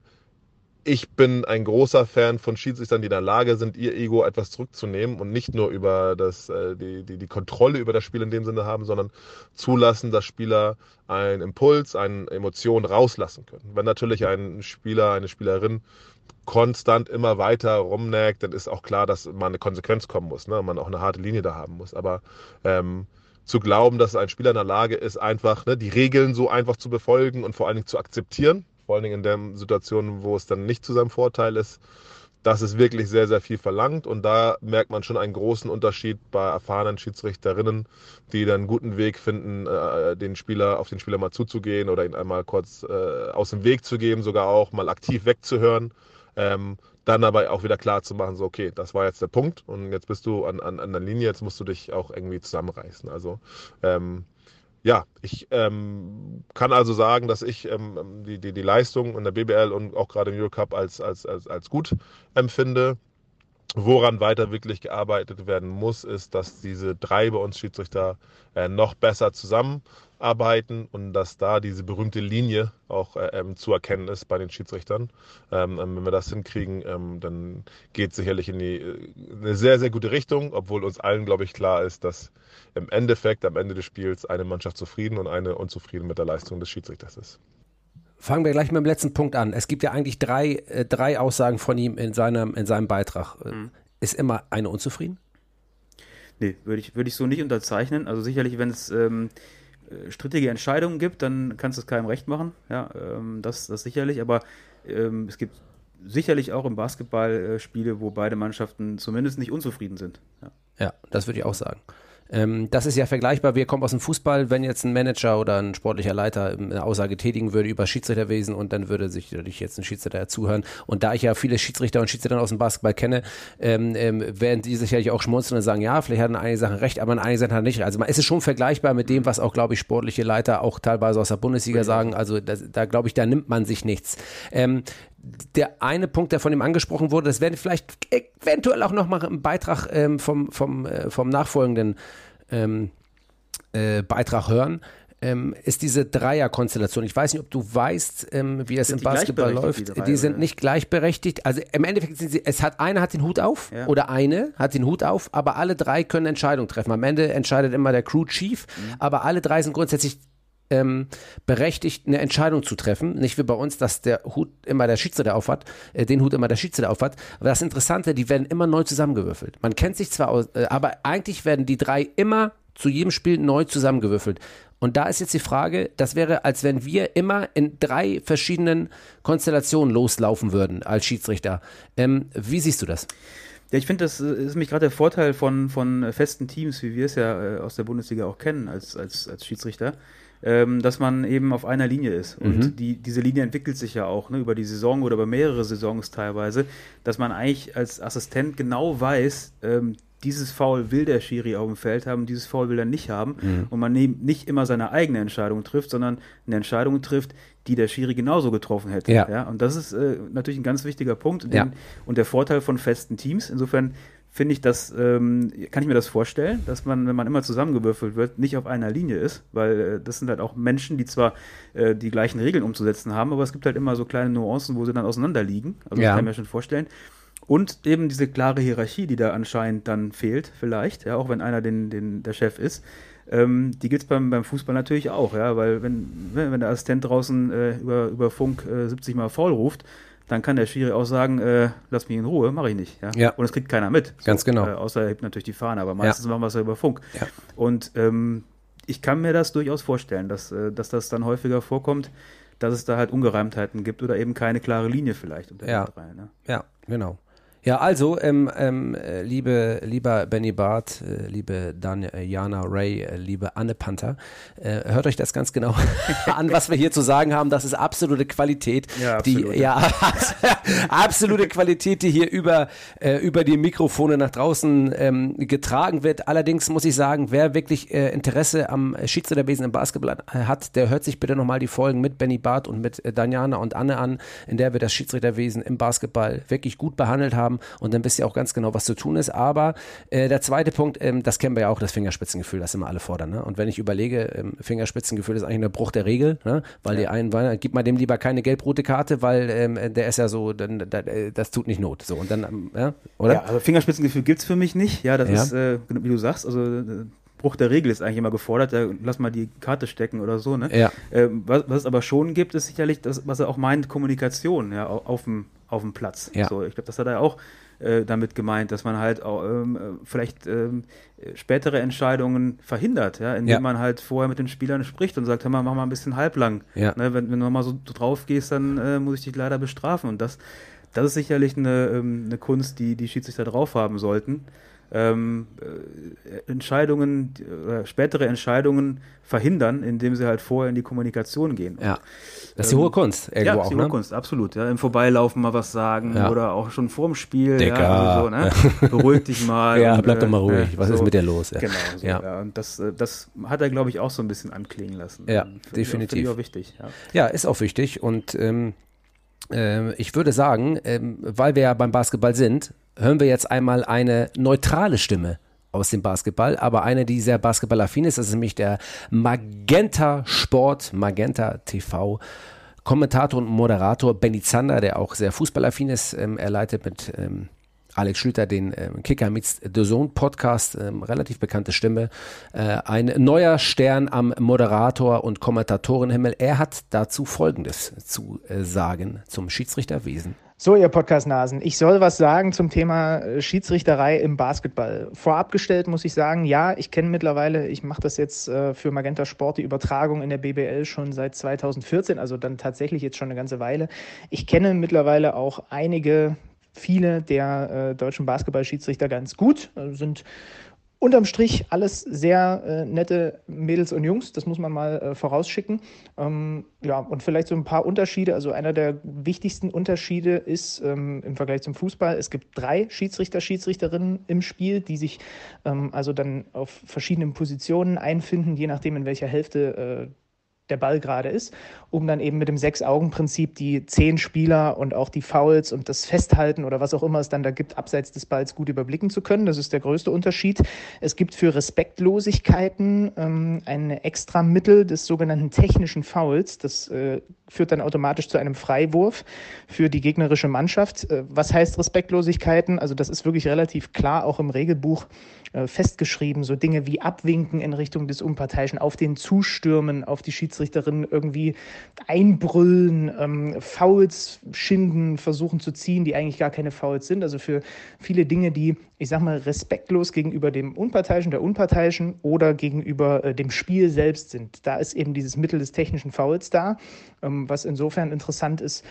ich bin ein großer Fan von Schiedsrichtern, die in der Lage sind, ihr Ego etwas zurückzunehmen und nicht nur über das, äh, die, die, die Kontrolle über das Spiel in dem Sinne haben, sondern zulassen, dass Spieler einen Impuls, eine Emotion rauslassen können. Wenn natürlich ein Spieler, eine Spielerin konstant immer weiter rumnägt, dann ist auch klar, dass man eine Konsequenz kommen muss, ne? man auch eine harte Linie da haben muss. Aber ähm, zu glauben, dass ein Spieler in der Lage ist, einfach ne, die Regeln so einfach zu befolgen und vor allen Dingen zu akzeptieren, vor allen Dingen in der Situation, wo es dann nicht zu seinem Vorteil ist, das ist wirklich sehr, sehr viel verlangt und da merkt man schon einen großen Unterschied bei erfahrenen Schiedsrichterinnen, die dann einen guten Weg finden, äh, den Spieler, auf den Spieler mal zuzugehen oder ihn einmal kurz äh, aus dem Weg zu geben, sogar auch mal aktiv wegzuhören. Ähm, dann aber auch wieder klar zu machen, so okay, das war jetzt der Punkt und jetzt bist du an, an, an der Linie, jetzt musst du dich auch irgendwie zusammenreißen. Also ähm, ja, ich ähm, kann also sagen, dass ich ähm, die, die, die Leistung in der BBL und auch gerade im Eurocup als, als, als, als gut empfinde. Woran weiter wirklich gearbeitet werden muss, ist, dass diese drei bei uns Schiedsrichter äh, noch besser zusammenarbeiten und dass da diese berühmte Linie auch äh, ähm, zu erkennen ist bei den Schiedsrichtern. Ähm, ähm wenn wir das hinkriegen, ähm, dann geht es sicherlich in die, äh, eine sehr, sehr gute Richtung, obwohl uns allen, glaube ich, klar ist, dass im Endeffekt am Ende des Spiels eine Mannschaft zufrieden und eine unzufrieden mit der Leistung des Schiedsrichters ist. Fangen wir gleich mit dem letzten Punkt an. Es gibt ja eigentlich drei, äh, drei Aussagen von ihm in seinem, in seinem Beitrag. Mhm. Ist immer eine unzufrieden? Nee, würde ich, würd ich so nicht unterzeichnen. Also sicherlich, wenn es ähm, äh, strittige Entscheidungen gibt, dann kannst du es keinem recht machen. Ja, ähm, das, das sicherlich. Aber ähm, es gibt sicherlich auch im Basketball äh, Spiele, wo beide Mannschaften zumindest nicht unzufrieden sind. Ja, ja das würde ich auch sagen. Ähm, das ist ja vergleichbar. Wir kommen aus dem Fußball, wenn jetzt ein Manager oder ein sportlicher Leiter eine Aussage tätigen würde über Schiedsrichterwesen und dann würde sich natürlich jetzt ein Schiedsrichter zuhören. Und da ich ja viele Schiedsrichter und Schiedsrichter aus dem Basketball kenne, ähm, ähm, werden die sicherlich auch schmunzeln und sagen, ja, vielleicht hatten einige Sachen recht, aber in einigen Sachen hat nicht recht. Also man ist es schon vergleichbar mit dem, was auch, glaube ich, sportliche Leiter auch teilweise aus der Bundesliga sagen. Also das, da glaube ich, da nimmt man sich nichts. Der eine Punkt, der von ihm angesprochen wurde, das werden vielleicht eventuell auch nochmal im Beitrag ähm, vom, vom, äh, vom nachfolgenden ähm, äh, Beitrag hören, ähm, ist diese Dreierkonstellation. Ich weiß nicht, ob du weißt, ähm, wie es im Basketball läuft. Die, drei, die sind nicht gleichberechtigt. Also im Endeffekt sind sie, es hat einer hat den Hut auf ja. oder eine hat den Hut auf, aber alle drei können Entscheidungen treffen. Am Ende entscheidet immer der Crew Chief, mhm. aber alle drei sind grundsätzlich ähm, berechtigt, eine Entscheidung zu treffen. Nicht wie bei uns, dass der Hut immer der Schiedsrichter aufhat, äh, den Hut immer der Schiedsrichter aufhat. Aber das Interessante, die werden immer neu zusammengewürfelt. Man kennt sich zwar aus, äh, aber eigentlich werden die drei immer zu jedem Spiel neu zusammengewürfelt. Und da ist jetzt die Frage, das wäre, als wenn wir immer in drei verschiedenen Konstellationen loslaufen würden als Schiedsrichter. Ähm, wie siehst du das? Ja, ich finde, das äh, ist nämlich gerade der Vorteil von, von festen Teams, wie wir es ja äh, aus der Bundesliga auch kennen als, als, als Schiedsrichter ähm, dass man eben auf einer Linie ist. Und mhm. die, diese Linie entwickelt sich ja auch ne, über die Saison oder über mehrere Saisons teilweise, dass man eigentlich als Assistent genau weiß, ähm, dieses Foul will der Schiri auf dem Feld haben, dieses Foul will er nicht haben. Mhm. Und man nicht immer seine eigene Entscheidung trifft, sondern eine Entscheidung trifft, die der Schiri genauso getroffen hätte. Ja. ja? Und das ist äh, natürlich ein ganz wichtiger Punkt. Den, ja. Und der Vorteil von festen Teams. Insofern finde ich das, ähm, kann ich mir das vorstellen, dass man, wenn man immer zusammengewürfelt wird, nicht auf einer Linie ist, weil äh, das sind halt auch Menschen, die zwar äh, die gleichen Regeln umzusetzen haben, aber es gibt halt immer so kleine Nuancen, wo sie dann auseinanderliegen. Also ja. das kann ich mir schon vorstellen. Und eben diese klare Hierarchie, die da anscheinend dann fehlt, vielleicht, ja, auch wenn einer den, den, der Chef ist. Ähm, die gibt es beim, beim Fußball natürlich auch, ja, weil wenn, wenn der Assistent draußen äh, über, über Funk äh, 70 Mal faul ruft, dann kann der Schiri auch sagen, äh, lass mich in Ruhe, mache ich nicht. Ja? ja? Und es kriegt keiner mit. So, Ganz genau. Äh, außer er hebt natürlich die Fahne, aber meistens ja. machen wir es ja über Funk. Ja. Und ähm, ich kann mir das durchaus vorstellen, dass, äh, dass das dann häufiger vorkommt, dass es da halt Ungereimtheiten gibt oder eben keine klare Linie vielleicht unter ja. drei. Ne? Ja, genau. Ja, also, ähm, ähm, liebe, lieber Benny Barth, äh, liebe Jana Ray, äh, liebe Anne Panther, äh, hört euch das ganz genau (laughs) an, was wir hier zu sagen haben. Das ist absolute Qualität. Ja, absolut. die, ja, (laughs) absolute Qualität, die hier über, äh, über die Mikrofone nach draußen ähm, getragen wird. Allerdings muss ich sagen, wer wirklich äh, Interesse am Schiedsrichterwesen im Basketball hat, der hört sich bitte nochmal die Folgen mit Benny Barth und mit äh, Daniana und Anne an, in der wir das Schiedsrichterwesen im Basketball wirklich gut behandelt haben haben und dann wisst ihr auch ganz genau, was zu tun ist. Aber äh, der zweite Punkt, ähm, das kennen wir ja auch, das Fingerspitzengefühl, das immer alle fordern. Ne? Und wenn ich überlege, ähm, Fingerspitzengefühl ist eigentlich ein Bruch der Regel, ne? weil ja. die einen, weil, gib mal dem lieber keine gelb-rote Karte, weil ähm, der ist ja so, dann, äh, das tut nicht Not. So und dann, ähm, ja, oder? Ja, also Fingerspitzengefühl gibt es für mich nicht. Ja, das ja. ist, äh, wie du sagst, also äh, Bruch der Regel ist eigentlich immer gefordert, ja, lass mal die Karte stecken oder so. Ne? Ja. Ähm, was, was, es aber schon gibt, ist sicherlich das, was er auch meint, Kommunikation ja, auf dem auf dem Platz. Ja. So, ich glaube, das hat er auch äh, damit gemeint, dass man halt auch, ähm, vielleicht ähm, spätere Entscheidungen verhindert, ja, indem ja. man halt vorher mit den Spielern spricht und sagt, hör mal, mach mal ein bisschen halblang. Ja. Ne, wenn, wenn du mal so drauf gehst, dann äh, muss ich dich leider bestrafen. Und das, das ist sicherlich eine, ähm, eine Kunst, die die Schiedsrichter drauf haben sollten. Ähm, äh, Entscheidungen, äh, spätere Entscheidungen verhindern, indem sie halt vorher in die Kommunikation gehen. Ja. Das ist die hohe Kunst, irgendwo ja, das ist die hohe ne? Kunst, absolut. Ja, Im Vorbeilaufen mal was sagen ja. oder auch schon vorm Spiel. Dicker. Ja, so, ne? (laughs) Beruhig dich mal. ja, bleib doch mal äh, ruhig. was so. ist mit dir los? Ja. Genau, so, ja. ja. Und das, das hat er, glaube ich, auch so ein bisschen anklingen lassen. Ja, definitiv. Ich auch wichtig. Ja. ja, ist auch wichtig. Und ähm, äh, ich würde sagen, ähm, weil wir ja beim Basketball sind, hören wir jetzt einmal eine neutrale Stimme aus dem Basketball, aber eine, die sehr basketballaffin ist. Das ist nämlich der Magenta Sport, Magenta TV. Kommentator und Moderator Benny Zander, der auch sehr fußballaffin ist. Ähm, er leitet mit ähm, Alex Schlüter den ähm, Kicker meets The Zone Podcast, ähm, relativ bekannte Stimme. Äh, ein neuer Stern am Moderator und Kommentatorenhimmel. Er hat dazu Folgendes zu äh, sagen zum Schiedsrichterwesen. So, ihr Podcast-Nasen, ich soll was sagen zum Thema äh, Schiedsrichterei im Basketball. Vorab gestellt muss ich sagen, ja, ich kenne mittlerweile, ich mache das jetzt äh, für Magenta Sport, die Übertragung in der BBL schon seit 2014, also dann tatsächlich jetzt schon eine ganze Weile. Ich kenne mittlerweile auch einige, viele der äh, deutschen Basketballschiedsrichter ganz gut, also sind unterm Strich alles sehr äh, nette Mädels und Jungs, das muss man mal äh, vorausschicken. Ähm, ja, und vielleicht so ein paar Unterschiede. Also einer der wichtigsten Unterschiede ist ähm, im Vergleich zum Fußball, es gibt drei Schiedsrichter, Schiedsrichterinnen im Spiel, die sich ähm, also dann auf verschiedenen Positionen einfinden, je nachdem in welcher Hälfte äh, der Ball gerade ist, um dann eben mit dem Sechs-Augen-Prinzip die zehn Spieler und auch die Fouls und das Festhalten oder was auch immer es dann da gibt, abseits des Balls gut überblicken zu können. Das ist der größte Unterschied. Es gibt für Respektlosigkeiten ähm, ein extra Mittel des sogenannten technischen Fouls. Das äh, führt dann automatisch zu einem Freiwurf für die gegnerische Mannschaft. Äh, was heißt Respektlosigkeiten? Also das ist wirklich relativ klar auch im Regelbuch äh, festgeschrieben. So Dinge wie Abwinken in Richtung des Unparteiischen, auf den Zustürmen, auf die Schiedsrichterin irgendwie einbrüllen, ähm, Fouls schinden, versuchen zu ziehen, die eigentlich gar keine Fouls sind. Also für viele Dinge, die, ich sag mal, respektlos gegenüber dem Unparteiischen, der Unparteiischen oder gegenüber äh, dem Spiel selbst sind. Da ist eben dieses Mittel des technischen Fouls da, ähm, was insofern interessant ist,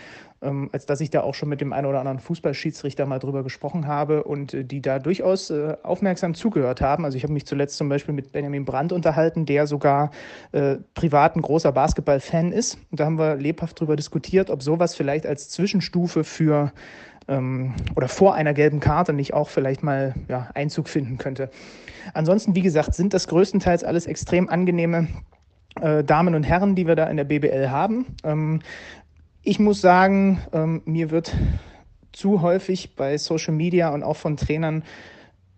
ähm, als dass ich da auch schon mit dem einen oder anderen Fußballschiedsrichter mal drüber gesprochen habe und äh, die da durchaus äh, aufmerksam zugehört haben. Also ich habe mich zuletzt zum Beispiel mit Benjamin Brandt unterhalten, der sogar äh, privat ein großer Basketball-Fan ist. Und da haben wir lebhaft darüber diskutiert, ob sowas vielleicht als Zwischenstufe für ähm, oder vor einer gelben Karte nicht auch vielleicht mal ja, Einzug finden könnte. Ansonsten, wie gesagt, sind das größtenteils alles extrem angenehme äh, Damen und Herren, die wir da in der BBL haben. Ähm, ich muss sagen, ähm, mir wird zu häufig bei Social Media und auch von Trainern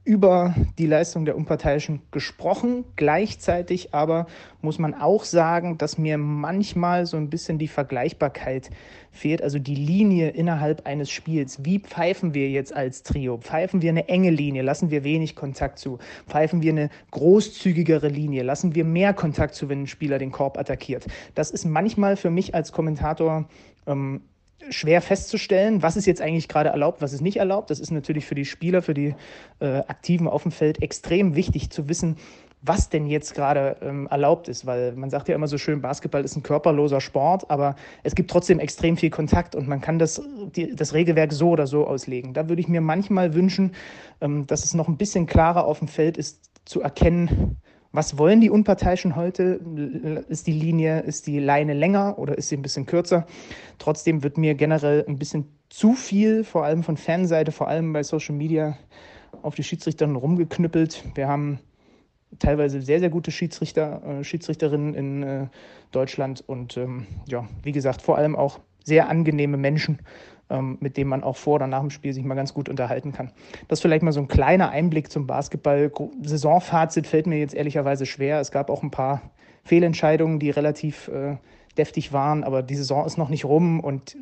über die Leistung der Unparteiischen gesprochen. Gleichzeitig aber muss man auch sagen, dass mir manchmal so ein bisschen die Vergleichbarkeit fehlt, also die Linie innerhalb eines Spiels. Wie pfeifen wir jetzt als Trio? Pfeifen wir eine enge Linie? Lassen wir wenig Kontakt zu? Pfeifen wir eine großzügigere Linie? Lassen wir mehr Kontakt zu, wenn ein Spieler den Korb attackiert? Das ist manchmal für mich als Kommentator ähm, schwer festzustellen, was ist jetzt eigentlich gerade erlaubt, was ist nicht erlaubt. Das ist natürlich für die Spieler, für die äh, Aktiven auf dem Feld extrem wichtig zu wissen, was denn jetzt gerade ähm, erlaubt ist, weil man sagt ja immer so schön, Basketball ist ein körperloser Sport, aber es gibt trotzdem extrem viel Kontakt und man kann das, die, das Regelwerk so oder so auslegen. Da würde ich mir manchmal wünschen, ähm, dass es noch ein bisschen klarer auf dem Feld ist, zu erkennen, was wollen die Unparteiischen heute? Ist die Linie, ist die Leine länger oder ist sie ein bisschen kürzer? Trotzdem wird mir generell ein bisschen zu viel, vor allem von Fanseite, vor allem bei Social Media, auf die Schiedsrichter rumgeknüppelt. Wir haben teilweise sehr, sehr gute Schiedsrichter, äh, Schiedsrichterinnen in äh, Deutschland und ähm, ja, wie gesagt, vor allem auch sehr angenehme Menschen mit dem man auch vor oder nach dem Spiel sich mal ganz gut unterhalten kann. Das ist vielleicht mal so ein kleiner Einblick zum Basketball. Saisonfazit fällt mir jetzt ehrlicherweise schwer. Es gab auch ein paar Fehlentscheidungen, die relativ äh, deftig waren, aber die Saison ist noch nicht rum und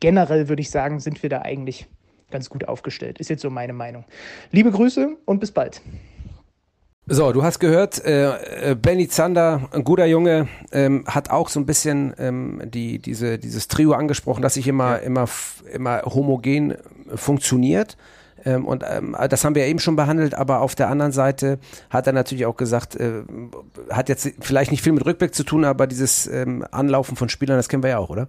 generell würde ich sagen, sind wir da eigentlich ganz gut aufgestellt. Ist jetzt so meine Meinung. Liebe Grüße und bis bald. So, du hast gehört, äh, äh, Benny Zander, ein guter Junge, ähm, hat auch so ein bisschen ähm, die, diese, dieses Trio angesprochen, das sich immer, ja. immer, immer homogen funktioniert. Ähm, und ähm, das haben wir eben schon behandelt, aber auf der anderen Seite hat er natürlich auch gesagt, äh, hat jetzt vielleicht nicht viel mit Rückblick zu tun, aber dieses ähm, Anlaufen von Spielern, das kennen wir ja auch, oder?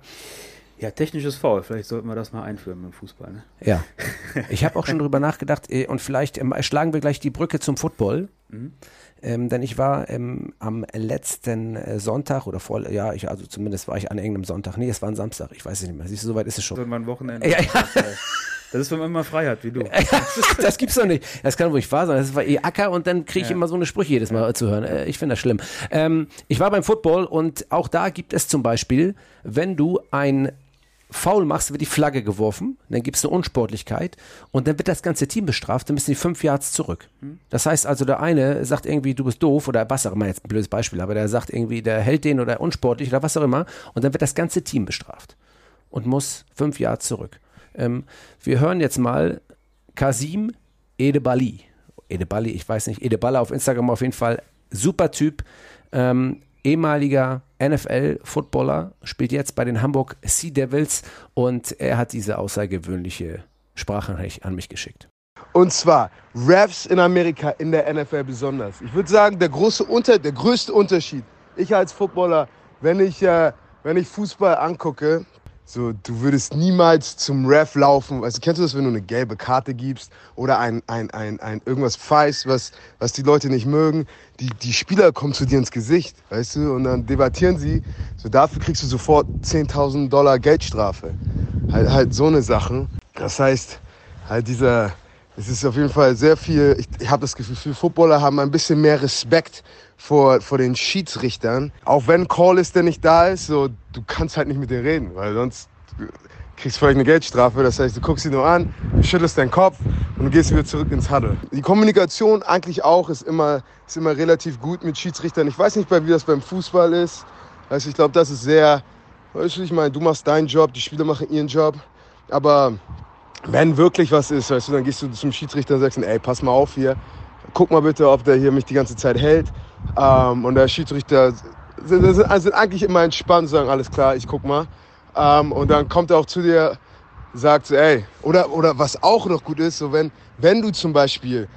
Ja, technisches Foul. Vielleicht sollten wir das mal einführen im Fußball. Ne? Ja. (laughs) Ich habe auch schon drüber nachgedacht äh, und vielleicht ähm, schlagen wir gleich die Brücke zum Football. Mhm. Ähm, denn ich war ähm, am letzten äh, Sonntag oder vor, ja, ich, also zumindest war ich an irgendeinem Sonntag. Nee, es war ein Samstag, ich weiß es nicht mehr. Siehst du, soweit ist es schon. Irgendwann Wochenende. Ja, ja. Das ist, wenn man immer frei hat, wie du. (laughs) das gibt's doch nicht. Das kann ruhig wahr sein. Das war eh Acker und dann kriege ich ja. immer so eine Sprüche jedes Mal zu hören. Äh, ich finde das schlimm. Ähm, ich war beim Football und auch da gibt es zum Beispiel, wenn du ein faul machst, wird die Flagge geworfen, dann gibt es eine Unsportlichkeit und dann wird das ganze Team bestraft, dann müssen die fünf Yards zurück. Das heißt also, der eine sagt irgendwie, du bist doof oder was auch immer, jetzt ein blödes Beispiel, aber der sagt irgendwie, der hält den oder unsportlich oder was auch immer und dann wird das ganze Team bestraft und muss fünf Yards zurück. Ähm, wir hören jetzt mal Kasim Edebali. Edebali, ich weiß nicht, Edeballa auf Instagram auf jeden Fall, super Typ, ähm, ehemaliger NFL-Footballer, spielt jetzt bei den Hamburg Sea Devils und er hat diese außergewöhnliche Sprachnachricht an mich geschickt. Und zwar Refs in Amerika, in der NFL besonders. Ich würde sagen, der, große Unter der größte Unterschied, ich als Footballer, wenn ich, äh, wenn ich Fußball angucke, so, du würdest niemals zum Ref laufen. Also, kennst du das, wenn du eine gelbe Karte gibst oder ein, ein, ein, ein irgendwas pfeifst, was, was die Leute nicht mögen? Die, die Spieler kommen zu dir ins Gesicht, weißt du, und dann debattieren sie. So, dafür kriegst du sofort 10.000 Dollar Geldstrafe. Halt, halt so eine Sache. Das heißt, halt dieser, es ist auf jeden Fall sehr viel, ich, ich habe das Gefühl, viele Footballer haben ein bisschen mehr Respekt vor, vor den Schiedsrichtern. Auch wenn Call ist, der nicht da ist, so, du kannst halt nicht mit denen reden, weil sonst kriegst du vielleicht eine Geldstrafe. Das heißt, du guckst sie nur an, schüttelst deinen Kopf und gehst wieder zurück ins Huddle. Die Kommunikation eigentlich auch ist immer, ist immer relativ gut mit Schiedsrichtern. Ich weiß nicht, wie das beim Fußball ist. Also ich glaube, das ist sehr, weißt du, ich meine, du machst deinen Job, die Spieler machen ihren Job. Aber wenn wirklich was ist, weißt du, dann gehst du zum Schiedsrichter und sagst, ey, pass mal auf hier, guck mal bitte, ob der hier mich die ganze Zeit hält. Ähm, und der Schiedsrichter sind, sind, sind, eigentlich immer entspannt, sagen, alles klar, ich guck mal. Ähm, und dann kommt er auch zu dir, sagt so, ey, oder, oder was auch noch gut ist, so wenn, wenn du zum Beispiel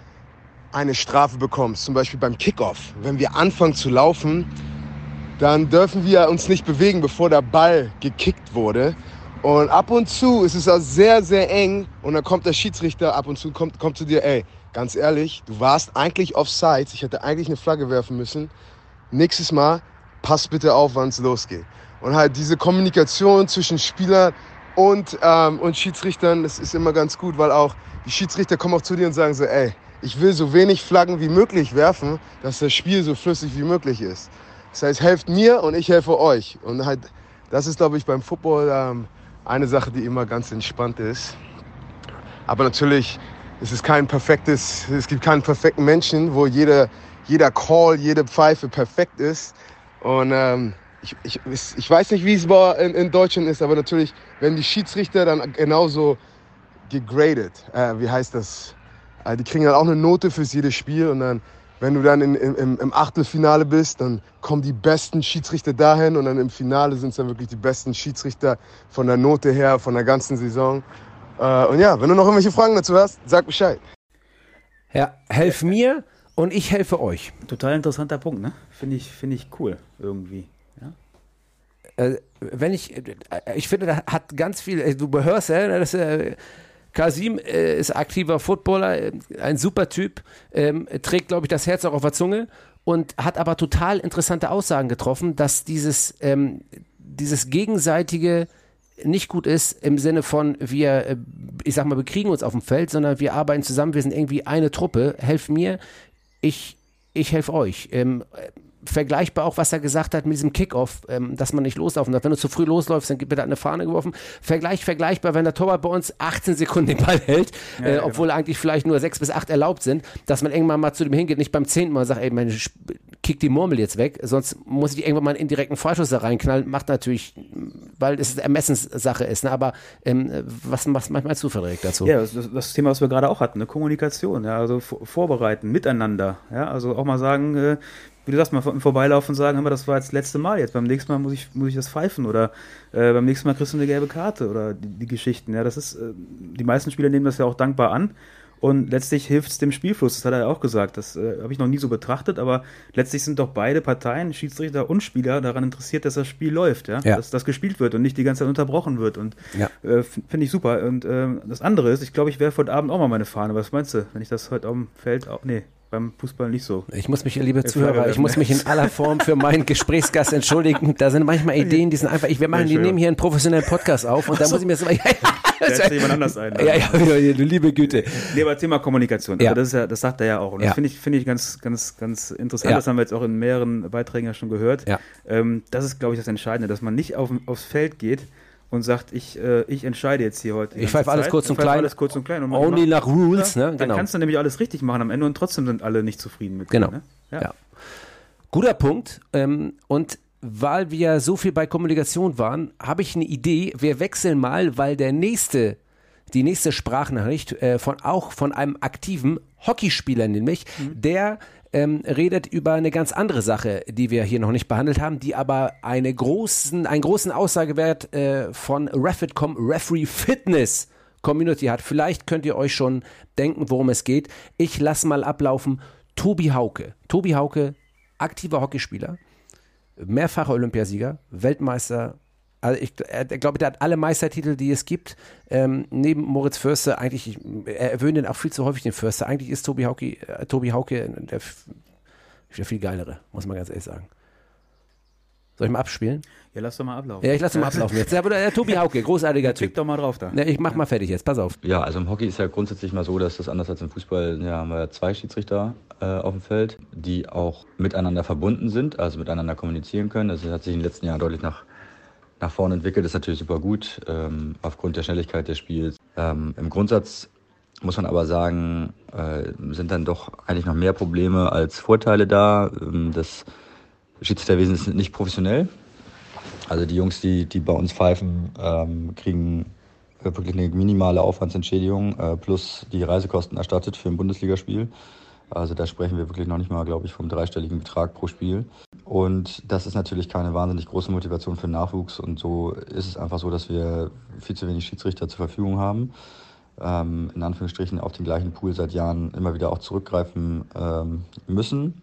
eine Strafe bekommst, zum Beispiel beim Kickoff, wenn wir anfangen zu laufen, dann dürfen wir uns nicht bewegen, bevor der Ball gekickt wurde. Und ab und zu ist es auch sehr, sehr eng und dann kommt der Schiedsrichter ab und zu, kommt, kommt zu dir, ey, ganz ehrlich, du warst eigentlich offside, ich hätte eigentlich eine Flagge werfen müssen. Nächstes Mal, pass bitte auf, wann es losgeht. Und halt diese Kommunikation zwischen Spielern und, ähm, und Schiedsrichtern, das ist immer ganz gut, weil auch die Schiedsrichter kommen auch zu dir und sagen so, ey, ich will so wenig Flaggen wie möglich werfen, dass das Spiel so flüssig wie möglich ist. Das heißt, helft mir und ich helfe euch. Und halt, das ist, glaube ich, beim Football ähm, eine Sache, die immer ganz entspannt ist. Aber natürlich es ist kein perfektes, es gibt keinen perfekten Menschen, wo jeder, jeder Call, jede Pfeife perfekt ist. Und ähm, ich, ich, ich weiß nicht, wie es in, in Deutschland ist, aber natürlich werden die Schiedsrichter dann genauso gegradet. Äh, wie heißt das? Äh, die kriegen dann auch eine Note fürs jedes Spiel und dann, wenn du dann in, im, im Achtelfinale bist, dann kommen die besten Schiedsrichter dahin und dann im Finale sind es dann wirklich die besten Schiedsrichter von der Note her, von der ganzen Saison. Äh, und ja, wenn du noch irgendwelche Fragen dazu hast, sag Bescheid. Ja, helf mir und ich helfe euch. Total interessanter Punkt, ne? Finde ich, find ich cool irgendwie. Ja? Äh, wenn ich, äh, ich finde, da hat ganz viel, äh, du hörst ja, das äh, Kasim äh, ist aktiver Footballer, ein super Typ, ähm, trägt, glaube ich, das Herz auch auf der Zunge und hat aber total interessante Aussagen getroffen, dass dieses, ähm, dieses gegenseitige nicht gut ist im Sinne von, wir, äh, ich sag mal, bekriegen uns auf dem Feld, sondern wir arbeiten zusammen, wir sind irgendwie eine Truppe. Helft mir, ich, ich helfe euch. Ähm, vergleichbar auch, was er gesagt hat mit diesem Kickoff, ähm, dass man nicht loslaufen darf. Wenn du zu früh losläufst, dann wird da eine Fahne geworfen. Vergleich, vergleichbar, wenn der Torwart bei uns 18 Sekunden den Ball hält, ja, äh, genau. obwohl eigentlich vielleicht nur sechs bis acht erlaubt sind, dass man irgendwann mal zu dem hingeht, nicht beim zehnten Mal sagt, ey, meine, kick die Murmel jetzt weg, sonst muss ich irgendwann mal einen indirekten Freischuss da reinknallen. Macht natürlich, weil es Ermessenssache ist. Ne? Aber ähm, was, was du, Frederik, dazu? Ja, das, das, Thema, was wir gerade auch hatten, ne? Kommunikation, ja, also vorbereiten, miteinander. Ja, also auch mal sagen, äh, wie du sagst, mal im Vorbeilaufen sagen, aber das war jetzt das letzte Mal, jetzt beim nächsten Mal muss ich, muss ich das pfeifen oder äh, beim nächsten Mal kriegst du eine gelbe Karte oder die, die Geschichten. Ja, das ist, äh, die meisten Spieler nehmen das ja auch dankbar an Und letztlich hilft es dem Spielfluss, das hat er ja auch gesagt. Das äh, habe ich noch nie so betrachtet, aber letztlich sind doch beide Parteien, Schiedsrichter und Spieler, daran interessiert, dass das Spiel läuft, ja? Ja. Dass das gespielt wird und nicht die ganze Zeit unterbrochen wird. Und Ja. äh, finde ich super. Und ähm, das andere ist, ich glaube, ich werfe heute Abend auch mal meine Fahne. Was meinst du, wenn ich das heute auf dem Feld auch. Nee, beim Fußball nicht so. Ich muss mich, liebe Flagge Zuhörer, ich muss ja. mich in aller Form für meinen Gesprächsgast entschuldigen. Da sind manchmal (laughs) Ideen, die sind einfach, ich, wir machen, die Entschuldigung. nehmen hier einen professionellen Podcast auf und da muss ich mir so, (laughs) ja, sich jemand anders ein. ja, ja, ja, du liebe Güte. Nee, aber Thema Kommunikation. Ja. Also das, ist ja, das sagt er ja auch. Und Ja. das finde ich, finde ich ganz, ganz, ganz interessant. Ja. Das haben wir jetzt auch in mehreren Beiträgen ja schon gehört. Ja. Ähm, das ist, glaube ich, das Entscheidende, dass man nicht auf, aufs Feld geht und sagt, ich, äh, ich entscheide jetzt hier heute. Ich pfeife alles kurz und klein. Alles kurz und klein. Und Only macht- nach Rules, ja, ne? Dann Genau. kannst du nämlich alles richtig machen am Ende und trotzdem sind alle nicht zufrieden mit dir, Genau. Ne? Ja. Guter Punkt. Ähm, und weil wir so viel bei Kommunikation waren, habe ich eine Idee. Wir wechseln mal, weil der nächste, die nächste Sprachnachricht äh, von auch von einem aktiven Hockeyspieler nämlich, der ähm, redet über eine ganz andere Sache, die wir hier noch nicht behandelt haben, die aber eine großen, einen großen Aussagewert äh, von Refitcom Referee Fitness Community hat. Vielleicht könnt ihr euch schon denken, worum es geht. Ich lasse mal ablaufen. Tobi Hauke. Tobi Hauke, aktiver Hockeyspieler, mehrfacher Olympiasieger, Weltmeister. Also ich er glaube, der hat alle Meistertitel, die es gibt. Ähm, neben Moritz Förster, eigentlich, ich, er erwähnt den auch viel zu häufig, den Förster. Eigentlich ist Tobi Hauke, äh, Tobi Hauke der, der viel geilere, muss man ganz ehrlich sagen. Soll ich mal abspielen? Ja, lass doch mal ablaufen. Ja, ich lasse ihn mal ablaufen jetzt. Ja, aber der Tobi Hauke, großartiger Klick Typ. doch mal drauf da. Ne, ich mach mal fertig jetzt, pass auf. Ja, also im Hockey ist ja grundsätzlich mal so, dass das anders als im Fußball, ja, haben wir zwei Schiedsrichter äh, auf dem Feld, die auch miteinander verbunden sind, also miteinander kommunizieren können. Das hat sich in den letzten Jahren deutlich nach, nach vorne entwickelt. Ist natürlich super gut, ähm, aufgrund der Schnelligkeit des Spiels. Ähm, Im Grundsatz muss man aber sagen, äh, sind dann doch eigentlich noch mehr Probleme als Vorteile da. Ähm, das Schiedsrichterwesen ist nicht professionell. Also die Jungs, die, die bei uns pfeifen, ähm, kriegen wirklich eine minimale Aufwandsentschädigung äh, plus die Reisekosten erstattet für ein Bundesligaspiel. Also da sprechen wir wirklich noch nicht mal, glaube ich, vom dreistelligen Betrag pro Spiel. Und das ist natürlich keine wahnsinnig große Motivation für Nachwuchs. Und so ist es einfach so, dass wir viel zu wenig Schiedsrichter zur Verfügung haben. Ähm, in Anführungsstrichen auf den gleichen Pool seit Jahren immer wieder auch zurückgreifen ähm, müssen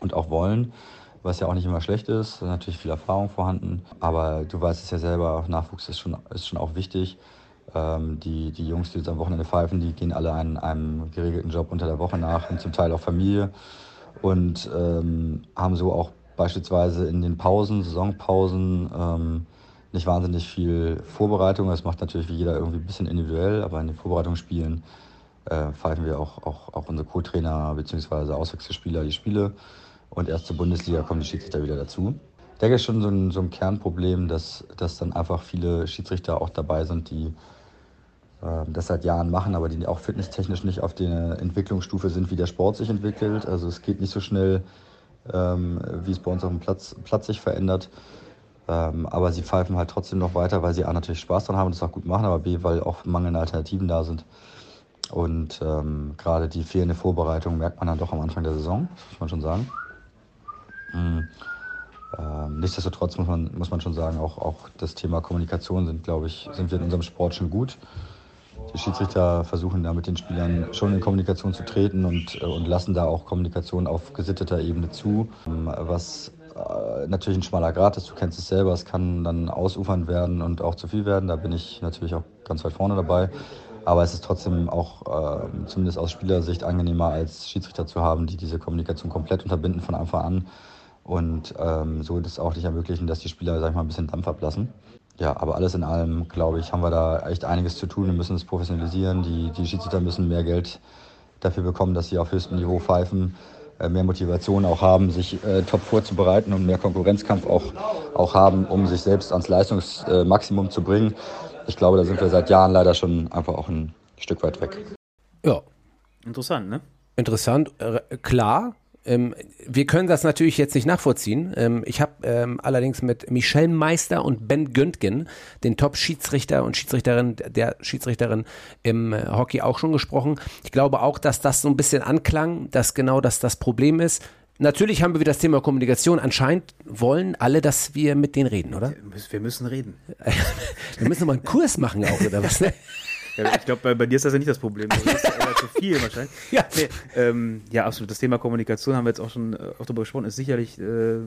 und auch wollen, was ja auch nicht immer schlecht ist. Da ist natürlich viel Erfahrung vorhanden. Aber du weißt es ja selber, Nachwuchs ist schon, ist schon auch wichtig. Ähm, die, die Jungs, die jetzt am Wochenende pfeifen, die gehen alle einen, einem geregelten Job unter der Woche nach und zum Teil auch Familie und ähm, haben so auch beispielsweise in den Pausen, Saisonpausen, ähm, nicht wahnsinnig viel Vorbereitung. Das macht natürlich wie jeder irgendwie ein bisschen individuell, aber in den Vorbereitungsspielen äh, pfeifen wir auch, auch, auch unsere Co-Trainer bzw. Auswechselspieler die Spiele. Und erst zur Bundesliga kommen die Schiedsrichter wieder dazu. Ich denke, ist schon so ein, so ein Kernproblem, dass, dass dann einfach viele Schiedsrichter auch dabei sind, die das seit Jahren machen, aber die auch fitnesstechnisch nicht auf der Entwicklungsstufe sind, wie der Sport sich entwickelt. Also es geht nicht so schnell, ähm, wie es bei uns auf dem Platz, Platz sich verändert. Ähm, aber sie pfeifen halt trotzdem noch weiter, weil sie A natürlich Spaß dran haben und das auch gut machen, aber B, weil auch mangelnde Alternativen da sind. Und ähm, gerade die fehlende Vorbereitung merkt man dann doch am Anfang der Saison, muss man schon sagen. Mhm. Ähm, nichtsdestotrotz muss man, muss man schon sagen, auch, auch das Thema Kommunikation sind, glaube ich, sind wir in unserem Sport schon gut. Die Schiedsrichter versuchen da mit den Spielern schon in Kommunikation zu treten und, äh, und lassen da auch Kommunikation auf gesitteter Ebene zu, ähm, was äh, natürlich ein schmaler Grad ist. Du kennst es selber, es kann dann ausufernd werden und auch zu viel werden. Da bin ich natürlich auch ganz weit vorne dabei. Aber es ist trotzdem auch, äh, zumindest aus Spielersicht, angenehmer als Schiedsrichter zu haben, die diese Kommunikation komplett unterbinden von Anfang an und ähm, so das auch nicht ermöglichen, dass die Spieler, sag ich mal, ein bisschen Dampf ablassen. Ja, aber alles in allem, glaube ich, haben wir da echt einiges zu tun. Wir müssen es professionalisieren. Die, die Schiedsrichter müssen mehr Geld dafür bekommen, dass sie auf höchstem Niveau pfeifen, äh, mehr Motivation auch haben, sich äh, top vorzubereiten und mehr Konkurrenzkampf auch, auch haben, um sich selbst ans Leistungsmaximum zu bringen. Ich glaube, da sind wir seit Jahren leider schon einfach auch ein Stück weit weg. Ja, Interessant, ne? interessant, äh, klar. Ähm, wir können das natürlich jetzt nicht nachvollziehen. Ähm, ich habe ähm, allerdings mit Michel Meister und Ben Göntgen, den Top-Schiedsrichter und Schiedsrichterin, der Schiedsrichterin im äh, Hockey auch schon gesprochen. Ich glaube auch, dass das so ein bisschen anklang, dass genau das das Problem ist. Natürlich haben wir das Thema Kommunikation. Anscheinend wollen alle, dass wir mit denen reden, oder? Wir müssen reden. (laughs) Wir müssen mal einen Kurs machen auch, oder was? Ne? (laughs) Ja, ich glaube, bei, bei, dir ist das ja nicht das Problem. Das ist ja zu viel wahrscheinlich. (laughs) Ja. Nee, ähm, ja, absolut. Das Thema Kommunikation haben wir jetzt auch schon äh, oft darüber gesprochen, ist sicherlich äh,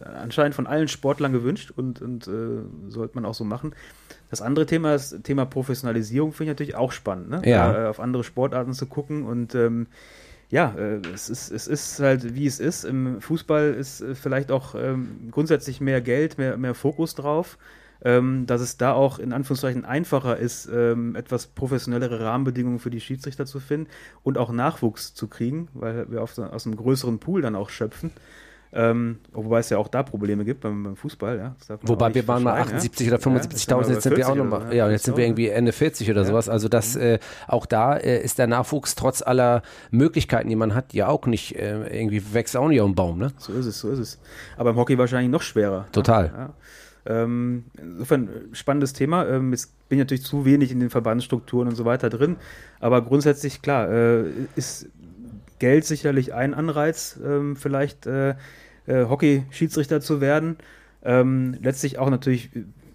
anscheinend von allen Sportlern gewünscht und, und äh, sollte man auch so machen. Das andere Thema ist Thema Professionalisierung, finde ich natürlich auch spannend, ne? Ja. Äh, auf andere Sportarten zu gucken und ähm, ja, äh, es, ist, es ist halt wie es ist. Im Fußball ist äh, vielleicht auch ähm, grundsätzlich mehr Geld, mehr, mehr Fokus drauf ähm, dass es da auch in Anführungszeichen einfacher ist, ähm, etwas professionellere Rahmenbedingungen für die Schiedsrichter zu finden und auch Nachwuchs zu kriegen, weil wir auf, aus einem größeren Pool dann auch schöpfen. Ähm, wobei es ja auch da Probleme gibt beim, beim Fußball, ja. Wobei wir waren mal 78 ja? oder 75.000, ja, jetzt sind wir auch nochmal, ja, ja, jetzt sind wir irgendwie Ende 40 oder ja. sowas. Also das, mhm. äh, auch da äh, ist der Nachwuchs trotz aller Möglichkeiten, die man hat, ja auch nicht, äh, irgendwie wächst auch nicht auf dem Baum, ne? So ist es, so ist es. Aber im Hockey wahrscheinlich noch schwerer. Total. Ähm, insofern äh, spannendes Thema. Ähm, jetzt bin ich natürlich zu wenig in den Verbandsstrukturen und so weiter drin. Aber grundsätzlich, klar, äh, ist Geld sicherlich ein Anreiz, ähm, vielleicht äh, äh, Hockey-Schiedsrichter zu werden. Ähm, letztlich auch natürlich,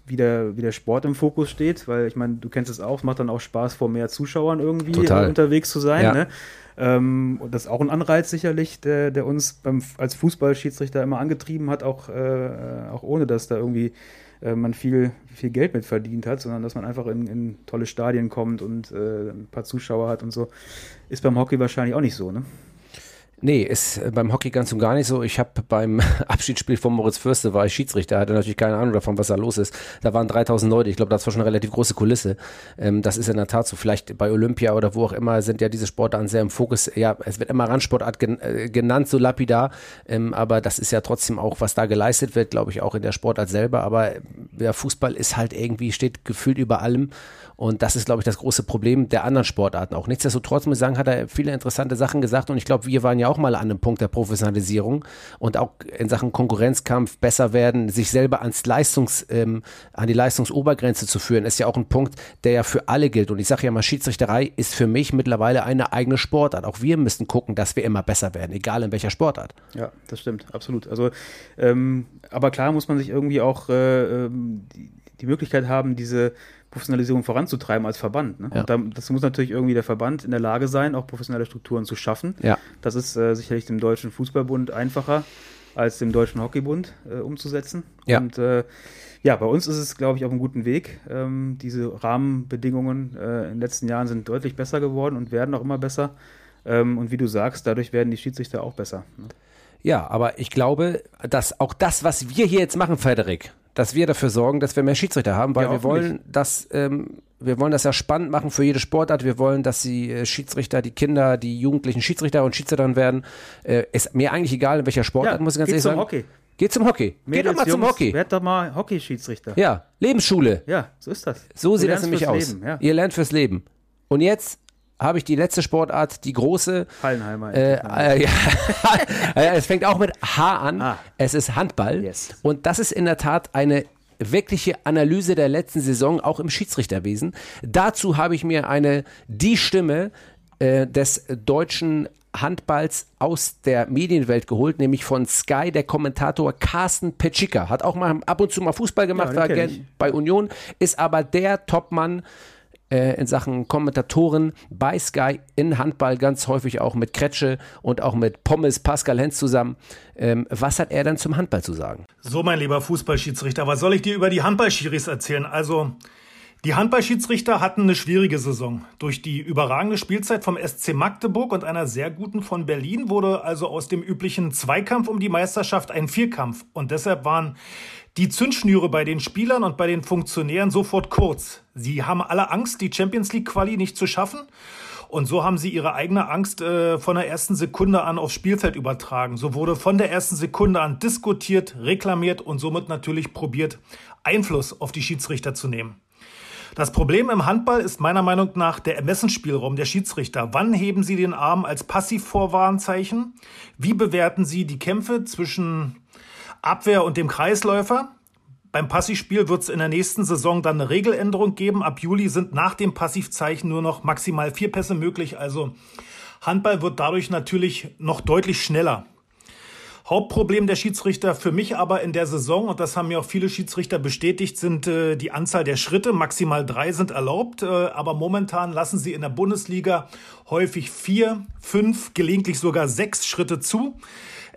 wie der, wie der Sport im Fokus steht, weil ich meine, du kennst es auch, es macht dann auch Spaß, vor mehr Zuschauern irgendwie äh, unterwegs zu sein. Ja. Ne? Ähm, und das ist auch ein Anreiz sicherlich, der, der uns beim, als Fußballschiedsrichter immer angetrieben hat, auch, äh, auch ohne dass da irgendwie äh, man viel, viel Geld mit verdient hat, sondern dass man einfach in, in tolle Stadien kommt und äh, ein paar Zuschauer hat und so. Ist beim Hockey wahrscheinlich auch nicht so, ne? Nee, ist äh, beim Hockey ganz und gar nicht so. Ich habe beim (laughs) Abschiedsspiel von Moritz Fürste war ich Schiedsrichter, hatte natürlich keine Ahnung davon, was da los ist. Da waren 3000 Leute, ich glaube, das war schon eine relativ große Kulisse. Ähm, das ist in der Tat so. Vielleicht bei Olympia oder wo auch immer sind ja diese Sportarten sehr im Fokus. Ja, es wird immer Randsportart gen äh, genannt, so lapidar. Ähm, aber das ist ja trotzdem auch, was da geleistet wird, glaube ich, auch in der Sportart selber. Aber ja, Fußball ist halt irgendwie, steht gefühlt über allem. Und das ist, glaube ich, das große Problem der anderen Sportarten auch. Nichtsdestotrotz muss ich sagen, hat er viele interessante Sachen gesagt. Und ich glaube, wir waren ja auch mal an einem Punkt der Professionalisierung und auch in Sachen Konkurrenzkampf besser werden, sich selber ans Leistungs, ähm, an die Leistungsobergrenze zu führen, ist ja auch ein Punkt, der ja für alle gilt. Und ich sage ja mal, Schiedsrichterei ist für mich mittlerweile eine eigene Sportart. Auch wir müssen gucken, dass wir immer besser werden, egal in welcher Sportart. Ja, das stimmt, absolut. Also, ähm, aber klar muss man sich irgendwie auch äh, ähm, die, die Möglichkeit haben, diese Professionalisierung voranzutreiben als Verband. Ne? Ja. Und da, das muss natürlich irgendwie der Verband in der Lage sein, auch professionelle Strukturen zu schaffen. Ja. Das ist äh, sicherlich dem Deutschen Fußballbund einfacher als dem Deutschen Hockeybund äh, umzusetzen. Ja. Und äh, ja, bei uns ist es, glaube ich, auf einem guten Weg. Ähm, diese Rahmenbedingungen äh, in den letzten Jahren sind deutlich besser geworden und werden auch immer besser. Ähm, und wie du sagst, dadurch werden die Schiedsrichter auch besser. Ne? Ja, aber ich glaube, dass auch das, was wir hier jetzt machen, Frederik, dass wir dafür sorgen, dass wir mehr Schiedsrichter haben, weil ja, wir wollen das, ähm, wir wollen das ja spannend machen für jede Sportart. Wir wollen, dass die äh, Schiedsrichter, die Kinder, die Jugendlichen Schiedsrichter und Schiedsrichterinnen werden. Äh, ist mir eigentlich egal, in welcher Sportart, ja, muss ich ganz ehrlich sagen. Hockey. Geht zum Hockey. Mädels, Geht doch mal Jungs, zum Hockey. Werd doch mal Hockeyschiedsrichter. Ja, Lebensschule. Ja, so ist das. So du sieht das nämlich aus. Leben, ja. Ihr lernt fürs Leben. Und jetzt habe ich die letzte Sportart, die große. Hallenheimer. Äh, (laughs) äh, ja. es fängt auch mit H an. Ah. Es ist Handball. Yes. Und das ist in der Tat eine wirkliche Analyse der letzten Saison, auch im Schiedsrichterwesen. Dazu habe ich mir eine, die Stimme äh, des deutschen Handballs aus der Medienwelt geholt, nämlich von Sky, der Kommentator Carsten Petschika. Hat auch mal ab und zu mal Fußball gemacht, ja, war bei Union, ist aber der Topmann äh, in Sachen Kommentatoren bei Sky in Handball ganz häufig auch mit Kretsche und auch mit Pommes Pascal Hens zusammen. Ähm, was hat er dann zum Handball zu sagen? So, mein lieber Fußballschiedsrichter, was soll ich dir über die Handballschiris erzählen? Also, die Handballschiedsrichter hatten eine schwierige Saison. Durch die überragende Spielzeit vom SC Magdeburg und einer sehr guten von Berlin wurde also aus dem üblichen Zweikampf um die Meisterschaft ein Vierkampf. Und deshalb waren die Zündschnüre bei den Spielern und bei den Funktionären sofort kurz. Sie haben alle Angst, die Champions League Quali nicht zu schaffen. Und so haben sie ihre eigene Angst äh, von der ersten Sekunde an aufs Spielfeld übertragen. So wurde von der ersten Sekunde an diskutiert, reklamiert und somit natürlich probiert, Einfluss auf die Schiedsrichter zu nehmen. Das Problem im Handball ist meiner Meinung nach der Ermessensspielraum der Schiedsrichter. Wann heben sie den Arm als Passivvorwarnzeichen? Wie bewerten sie die Kämpfe zwischen Abwehr und dem Kreisläufer. Beim Passivspiel wird es in der nächsten Saison dann eine Regeländerung geben. Ab Juli sind nach dem Passivzeichen nur noch maximal vier Pässe möglich. Also Handball wird dadurch natürlich noch deutlich schneller. Hauptproblem der Schiedsrichter für mich aber in der Saison, und das haben mir auch viele Schiedsrichter bestätigt, sind äh, die Anzahl der Schritte. Maximal drei sind erlaubt, äh, aber momentan lassen sie in der Bundesliga häufig vier, fünf, gelegentlich sogar sechs Schritte zu.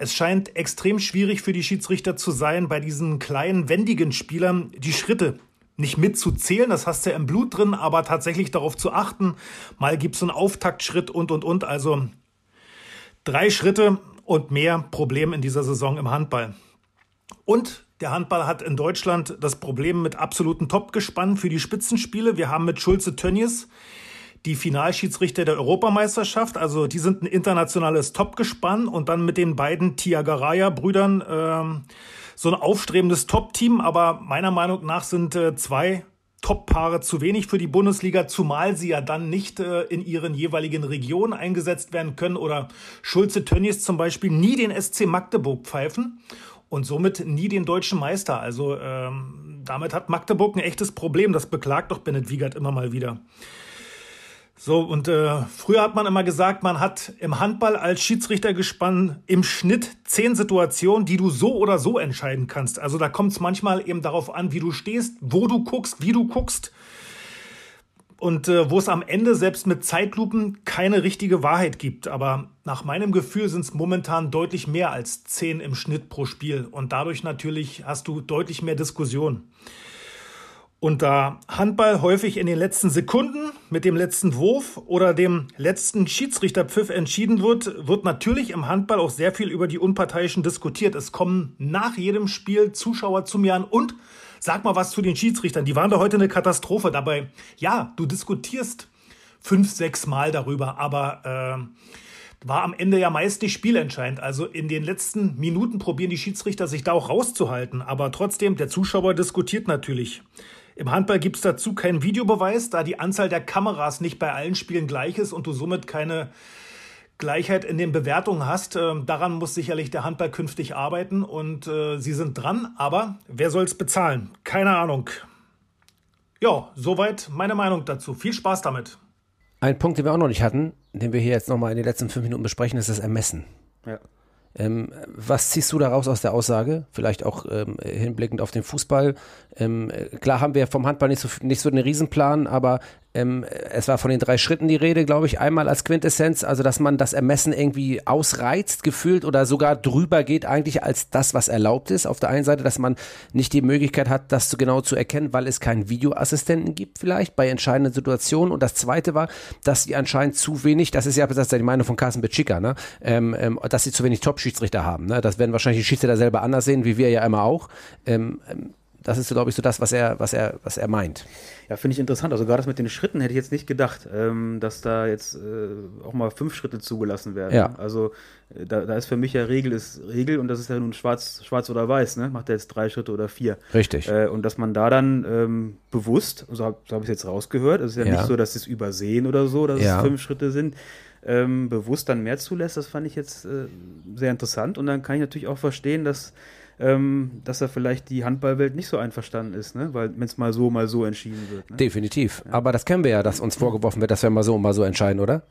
Es scheint extrem schwierig für die Schiedsrichter zu sein, bei diesen kleinen, wendigen Spielern die Schritte nicht mitzuzählen, das hast du ja im Blut drin, aber tatsächlich darauf zu achten. Mal gibt es einen Auftaktschritt und, und, und. Also drei Schritte und mehr Problem in dieser Saison im Handball. Und der Handball hat in Deutschland das Problem mit absoluten Topgespannen für die Spitzenspiele. Wir haben mit Schulze Tönnies die Finalschiedsrichter der Europameisterschaft. Also die sind ein internationales Topgespann und dann mit den beiden Tiagaraya-Brüdern ähm, so ein aufstrebendes Top-Team. Aber meiner Meinung nach sind äh, zwei Top-Paare zu wenig für die Bundesliga, zumal sie ja dann nicht äh, in ihren jeweiligen Regionen eingesetzt werden können oder Schulze Tönnies zum Beispiel nie den SC Magdeburg pfeifen und somit nie den deutschen Meister. Also ähm, damit hat Magdeburg ein echtes Problem. Das beklagt doch Bennett Wiegert immer mal wieder. So, und äh, früher hat man immer gesagt, man hat im Handball als Schiedsrichter gespannt im Schnitt zehn Situationen, die du so oder so entscheiden kannst. Also da kommt es manchmal eben darauf an, wie du stehst, wo du guckst, wie du guckst. Und äh, wo es am Ende selbst mit Zeitlupen keine richtige Wahrheit gibt. Aber nach meinem Gefühl sind es momentan deutlich mehr als zehn im Schnitt pro Spiel. Und dadurch natürlich hast du deutlich mehr Diskussion. Und da Handball häufig in den letzten Sekunden mit dem letzten Wurf oder dem letzten Schiedsrichterpfiff entschieden wird, wird natürlich im Handball auch sehr viel über die Unparteiischen diskutiert. Es kommen nach jedem Spiel Zuschauer zu mir an und sag mal was zu den Schiedsrichtern. Die waren da heute eine Katastrophe dabei. Ja, du diskutierst fünf, sechs Mal darüber, aber äh, war am Ende ja meist nicht spielentscheidend. Also in den letzten Minuten probieren die Schiedsrichter sich da auch rauszuhalten. Aber trotzdem, der Zuschauer diskutiert natürlich. Im Handball gibt es dazu keinen Videobeweis, da die Anzahl der Kameras nicht bei allen Spielen gleich ist und du somit keine Gleichheit in den Bewertungen hast. Ähm, daran muss sicherlich der Handball künftig arbeiten und äh, sie sind dran, aber wer soll es bezahlen? Keine Ahnung. Ja, soweit meine Meinung dazu. Viel Spaß damit. Ein Punkt, den wir auch noch nicht hatten, den wir hier jetzt nochmal in den letzten fünf Minuten besprechen, ist das Ermessen. Ja. Ähm, was ziehst du daraus aus der Aussage? Vielleicht auch ähm, hinblickend auf den Fußball. Ähm, klar haben wir vom Handball nicht so, nicht so einen Riesenplan, aber ähm, es war von den drei Schritten die Rede, glaube ich, einmal als Quintessenz, also dass man das Ermessen irgendwie ausreizt, gefühlt oder sogar drüber geht eigentlich als das, was erlaubt ist. Auf der einen Seite, dass man nicht die Möglichkeit hat, das genau zu erkennen, weil es keinen Videoassistenten gibt vielleicht bei entscheidenden Situationen. Und das zweite war, dass sie anscheinend zu wenig, das ist ja, das ist die Meinung von Carsten Bitschika, ne? Ähm, ähm, dass sie zu wenig Top-Schiedsrichter haben. Ne? Das werden wahrscheinlich die Schiedsrichter selber anders sehen, wie wir ja immer auch. Ähm, ähm das ist, glaube ich, so das, was er, was er, was er meint. Ja, finde ich interessant. Also gerade das mit den Schritten hätte ich jetzt nicht gedacht, ähm, dass da jetzt äh, auch mal fünf Schritte zugelassen werden. Ja. Also äh, da, da ist für mich ja Regel ist Regel und das ist ja nun schwarz, schwarz oder weiß, ne? Macht er jetzt drei Schritte oder vier. Richtig. Äh, und dass man da dann ähm, bewusst, so habe so hab ich es jetzt rausgehört, es ist ja, ja, nicht so, dass sie es übersehen oder so, dass ja. es fünf Schritte sind. Ähm, bewusst dann mehr zulässt, das fand ich jetzt äh, sehr interessant. Und dann kann ich natürlich auch verstehen, dass ähm, dass er vielleicht die Handballwelt nicht so einverstanden ist, ne? weil wenn es mal so, mal so entschieden wird. Ne? Definitiv. Ja. Aber das kennen wir ja, dass uns vorgeworfen wird, dass wir mal so und mal so entscheiden, oder?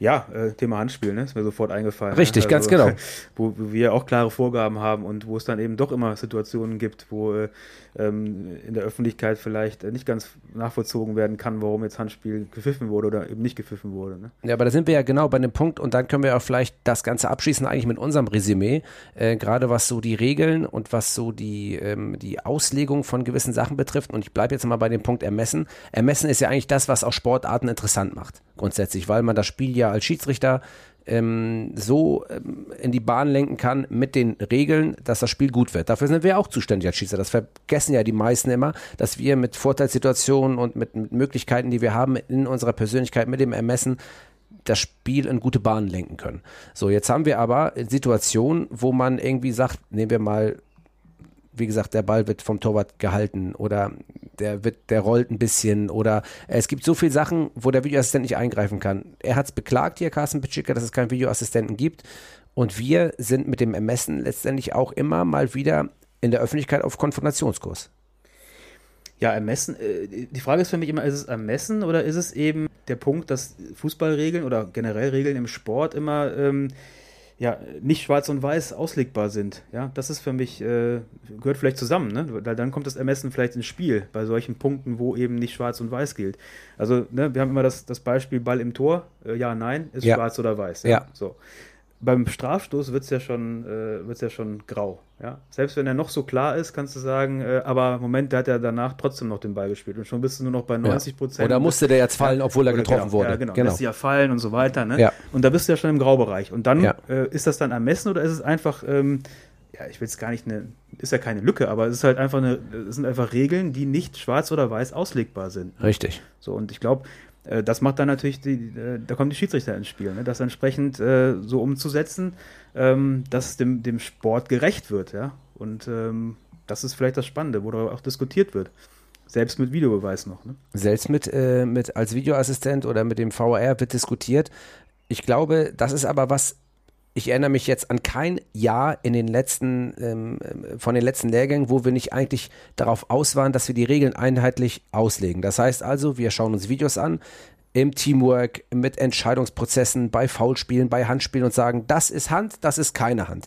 Ja, äh, Thema Handspiel, ne? ist mir sofort eingefallen. Richtig, ne? also, ganz genau. (laughs) Wo, wo, wir auch klare Vorgaben haben und wo es dann eben doch immer Situationen gibt, wo äh, ähm, in der Öffentlichkeit vielleicht nicht ganz nachvollzogen werden kann, warum jetzt Handspiel gepfiffen wurde oder eben nicht gepfiffen wurde. Ne? Ja, aber da sind wir ja genau bei dem Punkt und dann können wir auch vielleicht das Ganze abschließen eigentlich mit unserem Resümee, äh, gerade was so die Regeln und was so die, ähm, die Auslegung von gewissen Sachen betrifft und ich bleibe jetzt mal bei dem Punkt Ermessen. Ermessen ist ja eigentlich das, was auch Sportarten interessant macht, grundsätzlich, weil man das Spiel ja als Schiedsrichter ähm, so ähm, in die Bahn lenken kann mit den Regeln, dass das Spiel gut wird. Dafür sind wir auch zuständig als Schiedsrichter. Das vergessen ja die meisten immer, dass wir mit Vorteilssituationen und mit, mit Möglichkeiten, die wir haben in unserer Persönlichkeit, mit dem Ermessen, das Spiel in gute Bahnen lenken können. So, jetzt haben wir aber Situationen, wo man irgendwie sagt, nehmen wir mal wie gesagt, der Ball wird vom Torwart gehalten oder der wird, der rollt ein bisschen oder es gibt so viele Sachen, wo der Videoassistent nicht eingreifen kann. Er hat es beklagt hier, Carsten Pitschika, dass es keinen Videoassistenten gibt. Und wir sind mit dem Ermessen letztendlich auch immer mal wieder in der Öffentlichkeit auf Konfrontationskurs. Ja, ermessen. Äh, die Frage ist für mich immer, ist es ermessen oder ist es eben der Punkt, dass Fußballregeln oder generell Regeln im Sport immer ähm, ja, nicht schwarz und weiß auslegbar sind. Ja, das ist für mich, äh, gehört vielleicht zusammen, ne? Weil dann kommt das Ermessen vielleicht ins Spiel, bei solchen Punkten, wo eben nicht schwarz und weiß gilt. Also, ne, wir haben immer das, das Beispiel Ball im Tor, äh, ja, nein, ist Ja. schwarz oder weiß. Ja. So. Beim Strafstoß wird es ja, schon, äh, wird's ja schon grau. Ja? Selbst wenn er noch so klar ist, kannst du sagen, äh, aber Moment, der hat ja danach trotzdem noch den Ball gespielt und schon bist du nur noch bei 90 Prozent. Oder musste der jetzt fallen, obwohl er getroffen genau, wurde. Ja, genau. Genau. Lässt ja fallen und so weiter. Ne? Ja. Und da bist du ja schon im Graubereich. Und dann Ja. äh, ist das dann ermessen oder ist es einfach, ähm, ja, ich will es gar nicht eine, ist ja keine Lücke, aber es ist halt einfach eine, es sind einfach Regeln, die nicht schwarz oder weiß auslegbar sind. Richtig. So, und ich glaube, das macht dann natürlich, die, äh, da kommen die Schiedsrichter ins Spiel, ne? das entsprechend äh, so umzusetzen, ähm, dass es dem, dem Sport gerecht wird, ja. Und ähm, das ist vielleicht das Spannende, wo darüber auch diskutiert wird. Selbst mit Videobeweis noch. Ne? Selbst mit, äh, mit als Videoassistent oder mit dem VR wird diskutiert. Ich glaube, das ist aber was, ich erinnere mich jetzt an kein Jahr in den letzten, ähm, äh, von den letzten Lehrgängen, wo wir nicht eigentlich darauf aus waren, dass wir die Regeln einheitlich auslegen. Das heißt also, wir schauen uns Videos an, im Teamwork, mit Entscheidungsprozessen, bei Foulspielen, bei Handspielen und sagen, das ist Hand, das ist keine Hand.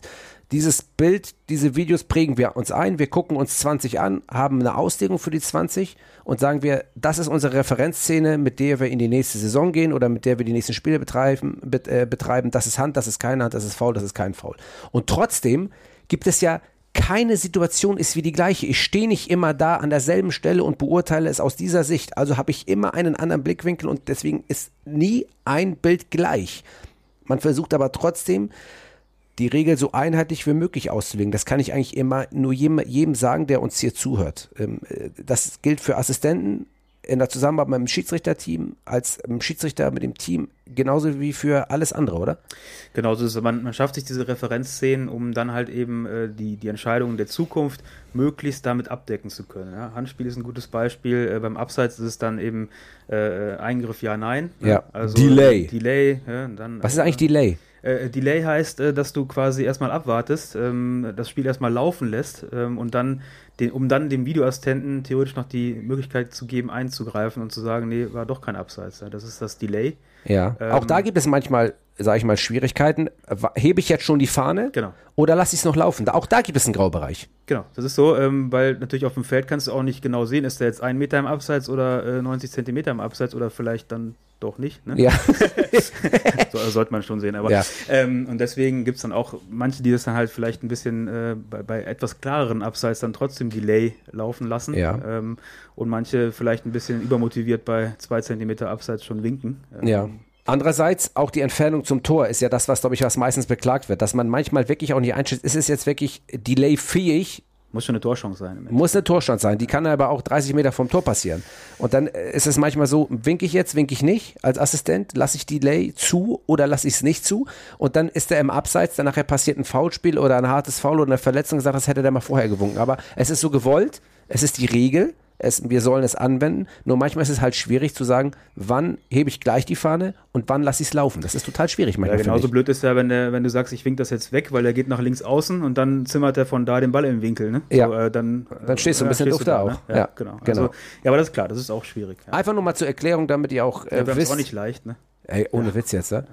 Dieses Bild, diese Videos prägen wir uns ein, wir gucken uns 20 an, haben eine Auslegung für die 20 und sagen wir, das ist unsere Referenzszene, mit der wir in die nächste Saison gehen oder mit der wir die nächsten Spiele betreiben, bet, äh, betreiben. Das ist Hand, das ist keine Hand, das ist Foul, das ist kein Foul. Und trotzdem gibt es ja keine Situation ist wie die gleiche. Ich stehe nicht immer da an derselben Stelle und beurteile es aus dieser Sicht. Also habe ich immer einen anderen Blickwinkel und deswegen ist nie ein Bild gleich. Man versucht aber trotzdem, die Regel so einheitlich wie möglich auszulegen. Das kann ich eigentlich immer nur jedem, jedem sagen, der uns hier zuhört. Ähm, äh, Das gilt für Assistenten in der Zusammenarbeit mit dem Schiedsrichterteam, als Schiedsrichter mit dem Team, genauso wie für alles andere, oder? Genau, so ist es. Man, man schafft sich diese Referenzszenen, um dann halt eben äh, die, die Entscheidungen der Zukunft möglichst damit abdecken zu können. Ja? Handspiel ist ein gutes Beispiel. Äh, beim Abseits ist es dann eben äh, Eingriff ja, nein. Ja. Also, Delay. äh, Delay. Ja, dann, Was ist eigentlich Delay? Äh, Delay heißt, äh, dass du quasi erstmal abwartest, ähm, das Spiel erstmal laufen lässt ähm, und dann, den, um dann dem Videoassistenten theoretisch noch die Möglichkeit zu geben, einzugreifen und zu sagen, nee, war doch kein Abseits. Ja, das ist das Delay. Ja. Ähm, Auch da gibt es manchmal, sage ich mal, Schwierigkeiten. Hebe ich jetzt schon die Fahne? Genau. Oder lasse ich es noch laufen? Da- Auch da gibt es einen Graubereich. Genau, das ist so, ähm, weil natürlich auf dem Feld kannst du auch nicht genau sehen, ist der jetzt ein Meter im Abseits oder äh, 90 Zentimeter im Abseits oder vielleicht dann doch nicht. Ne? Ja. (laughs) so, also sollte man schon sehen. Aber, Ja. ähm, und deswegen gibt es dann auch manche, die das dann halt vielleicht ein bisschen äh, bei, bei etwas klareren Abseits dann trotzdem Delay laufen lassen. Ja. Ähm, und manche vielleicht ein bisschen übermotiviert bei zwei Zentimeter Abseits schon winken. Ähm, Ja. Andererseits auch die Entfernung zum Tor ist ja das, was, glaube ich, was meistens beklagt wird, dass man manchmal wirklich auch nicht einschätzt, ist es jetzt wirklich Delay-fähig? Muss schon eine Torchance sein. Muss eine Torstand sein. Die kann aber auch 30 Meter vom Tor passieren. Und dann äh, ist es manchmal so, winke ich jetzt, winke ich nicht als Assistent, lasse ich Delay zu oder lasse ich es nicht zu. Und dann ist er im Abseits, dann nachher passiert ein Foulspiel oder ein hartes Foul oder eine Verletzung, sagt, das hätte der mal vorher gewunken. Aber es ist so gewollt, es ist die Regel, es, wir sollen es anwenden. Nur manchmal ist es halt schwierig zu sagen, wann hebe ich gleich die Fahne und wann lasse ich es laufen. Das ist total schwierig Ja, manchmal. genauso finde ich. blöd ist ja, wenn, der, wenn du sagst, ich wink das jetzt weg, weil er geht nach links außen und dann zimmert er von da den Ball im Winkel. Ne? Ja. So, äh, dann, Dann stehst du ein bisschen stehst doof da ne? auch. Ja, Ja, genau. genau. Also, ja, aber das ist klar, das ist auch schwierig. Ja. Einfach nur mal zur Erklärung, damit ihr auch äh, Ja, wisst. auch nicht leicht. Ne? Ey, ohne Witz jetzt, ne?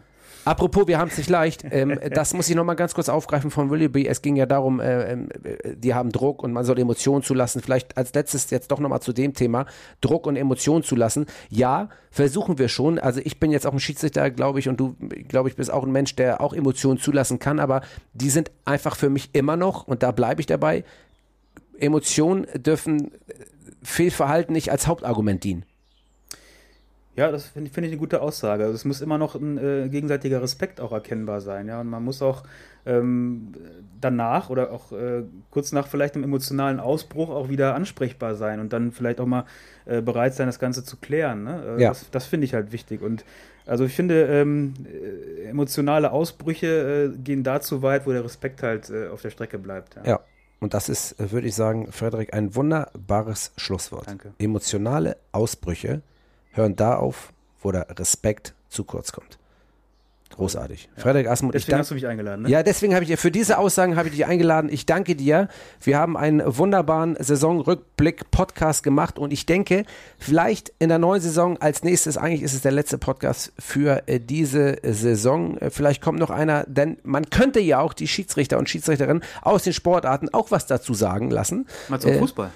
Apropos, wir haben es nicht leicht. Ähm, (laughs) das muss ich nochmal ganz kurz aufgreifen von Willoughby. Es ging ja darum, äh, ähm, äh, die haben Druck und man soll Emotionen zulassen. Vielleicht als letztes jetzt doch nochmal zu dem Thema, Druck und Emotionen zulassen. Ja, versuchen wir schon. Also ich bin jetzt auch ein Schiedsrichter, glaube ich, und du, glaube ich, bist auch ein Mensch, der auch Emotionen zulassen kann, aber die sind einfach für mich immer noch, und da bleibe ich dabei, Emotionen dürfen äh, Fehlverhalten nicht als Hauptargument dienen. Ja, das finde find ich eine gute Aussage. Also es muss immer noch ein äh, gegenseitiger Respekt auch erkennbar sein. Ja? Und man muss auch ähm, danach oder auch äh, kurz nach vielleicht einem emotionalen Ausbruch auch wieder ansprechbar sein und dann vielleicht auch mal äh, bereit sein, das Ganze zu klären. Ne? Äh, Ja. Das, das finde ich halt wichtig. Und also ich finde, ähm, äh, emotionale Ausbrüche äh, gehen dazu weit, wo der Respekt halt auf der Strecke bleibt. Ja. Ja, und das ist, würde ich sagen, Frederik, ein wunderbares Schlusswort. Danke. Emotionale Ausbrüche hören da auf, wo der Respekt zu kurz kommt. Großartig. Frederik Asmuth, ich Deswegen danke. hast du mich eingeladen, ne? Ja, deswegen habe ich dir für diese Aussagen habe ich dich eingeladen. Ich danke dir. Wir haben einen wunderbaren Saisonrückblick-Podcast gemacht und ich denke, vielleicht in der neuen Saison als nächstes, eigentlich ist es der letzte Podcast für äh, diese Saison. Äh, Vielleicht kommt noch einer, denn man könnte ja auch die Schiedsrichter und Schiedsrichterinnen aus den Sportarten auch was dazu sagen lassen. Mal zum Äh, Fußball.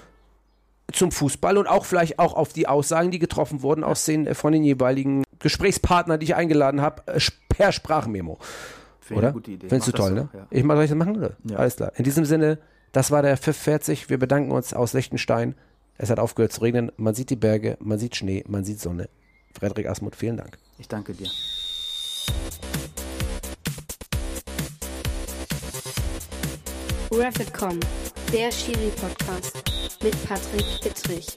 Zum Fußball und auch vielleicht auch auf die Aussagen, die getroffen wurden aus den, äh, von den jeweiligen Gesprächspartnern, die ich eingeladen habe, äh, per Sprachmemo. Finde Oder? eine gute Idee. Findest du Mach toll, ne? ja. Ich soll ich das machen, oder? Ja. Alles klar. In diesem Sinne, das war der Pfiff 40. Wir bedanken uns aus Liechtenstein. Es hat aufgehört zu regnen. Man sieht die Berge, man sieht Schnee, man sieht Sonne. Frederik Asmuth, vielen Dank. Ich danke dir. Rapidcom, der Schiri-Podcast mit Patrick Dittrich.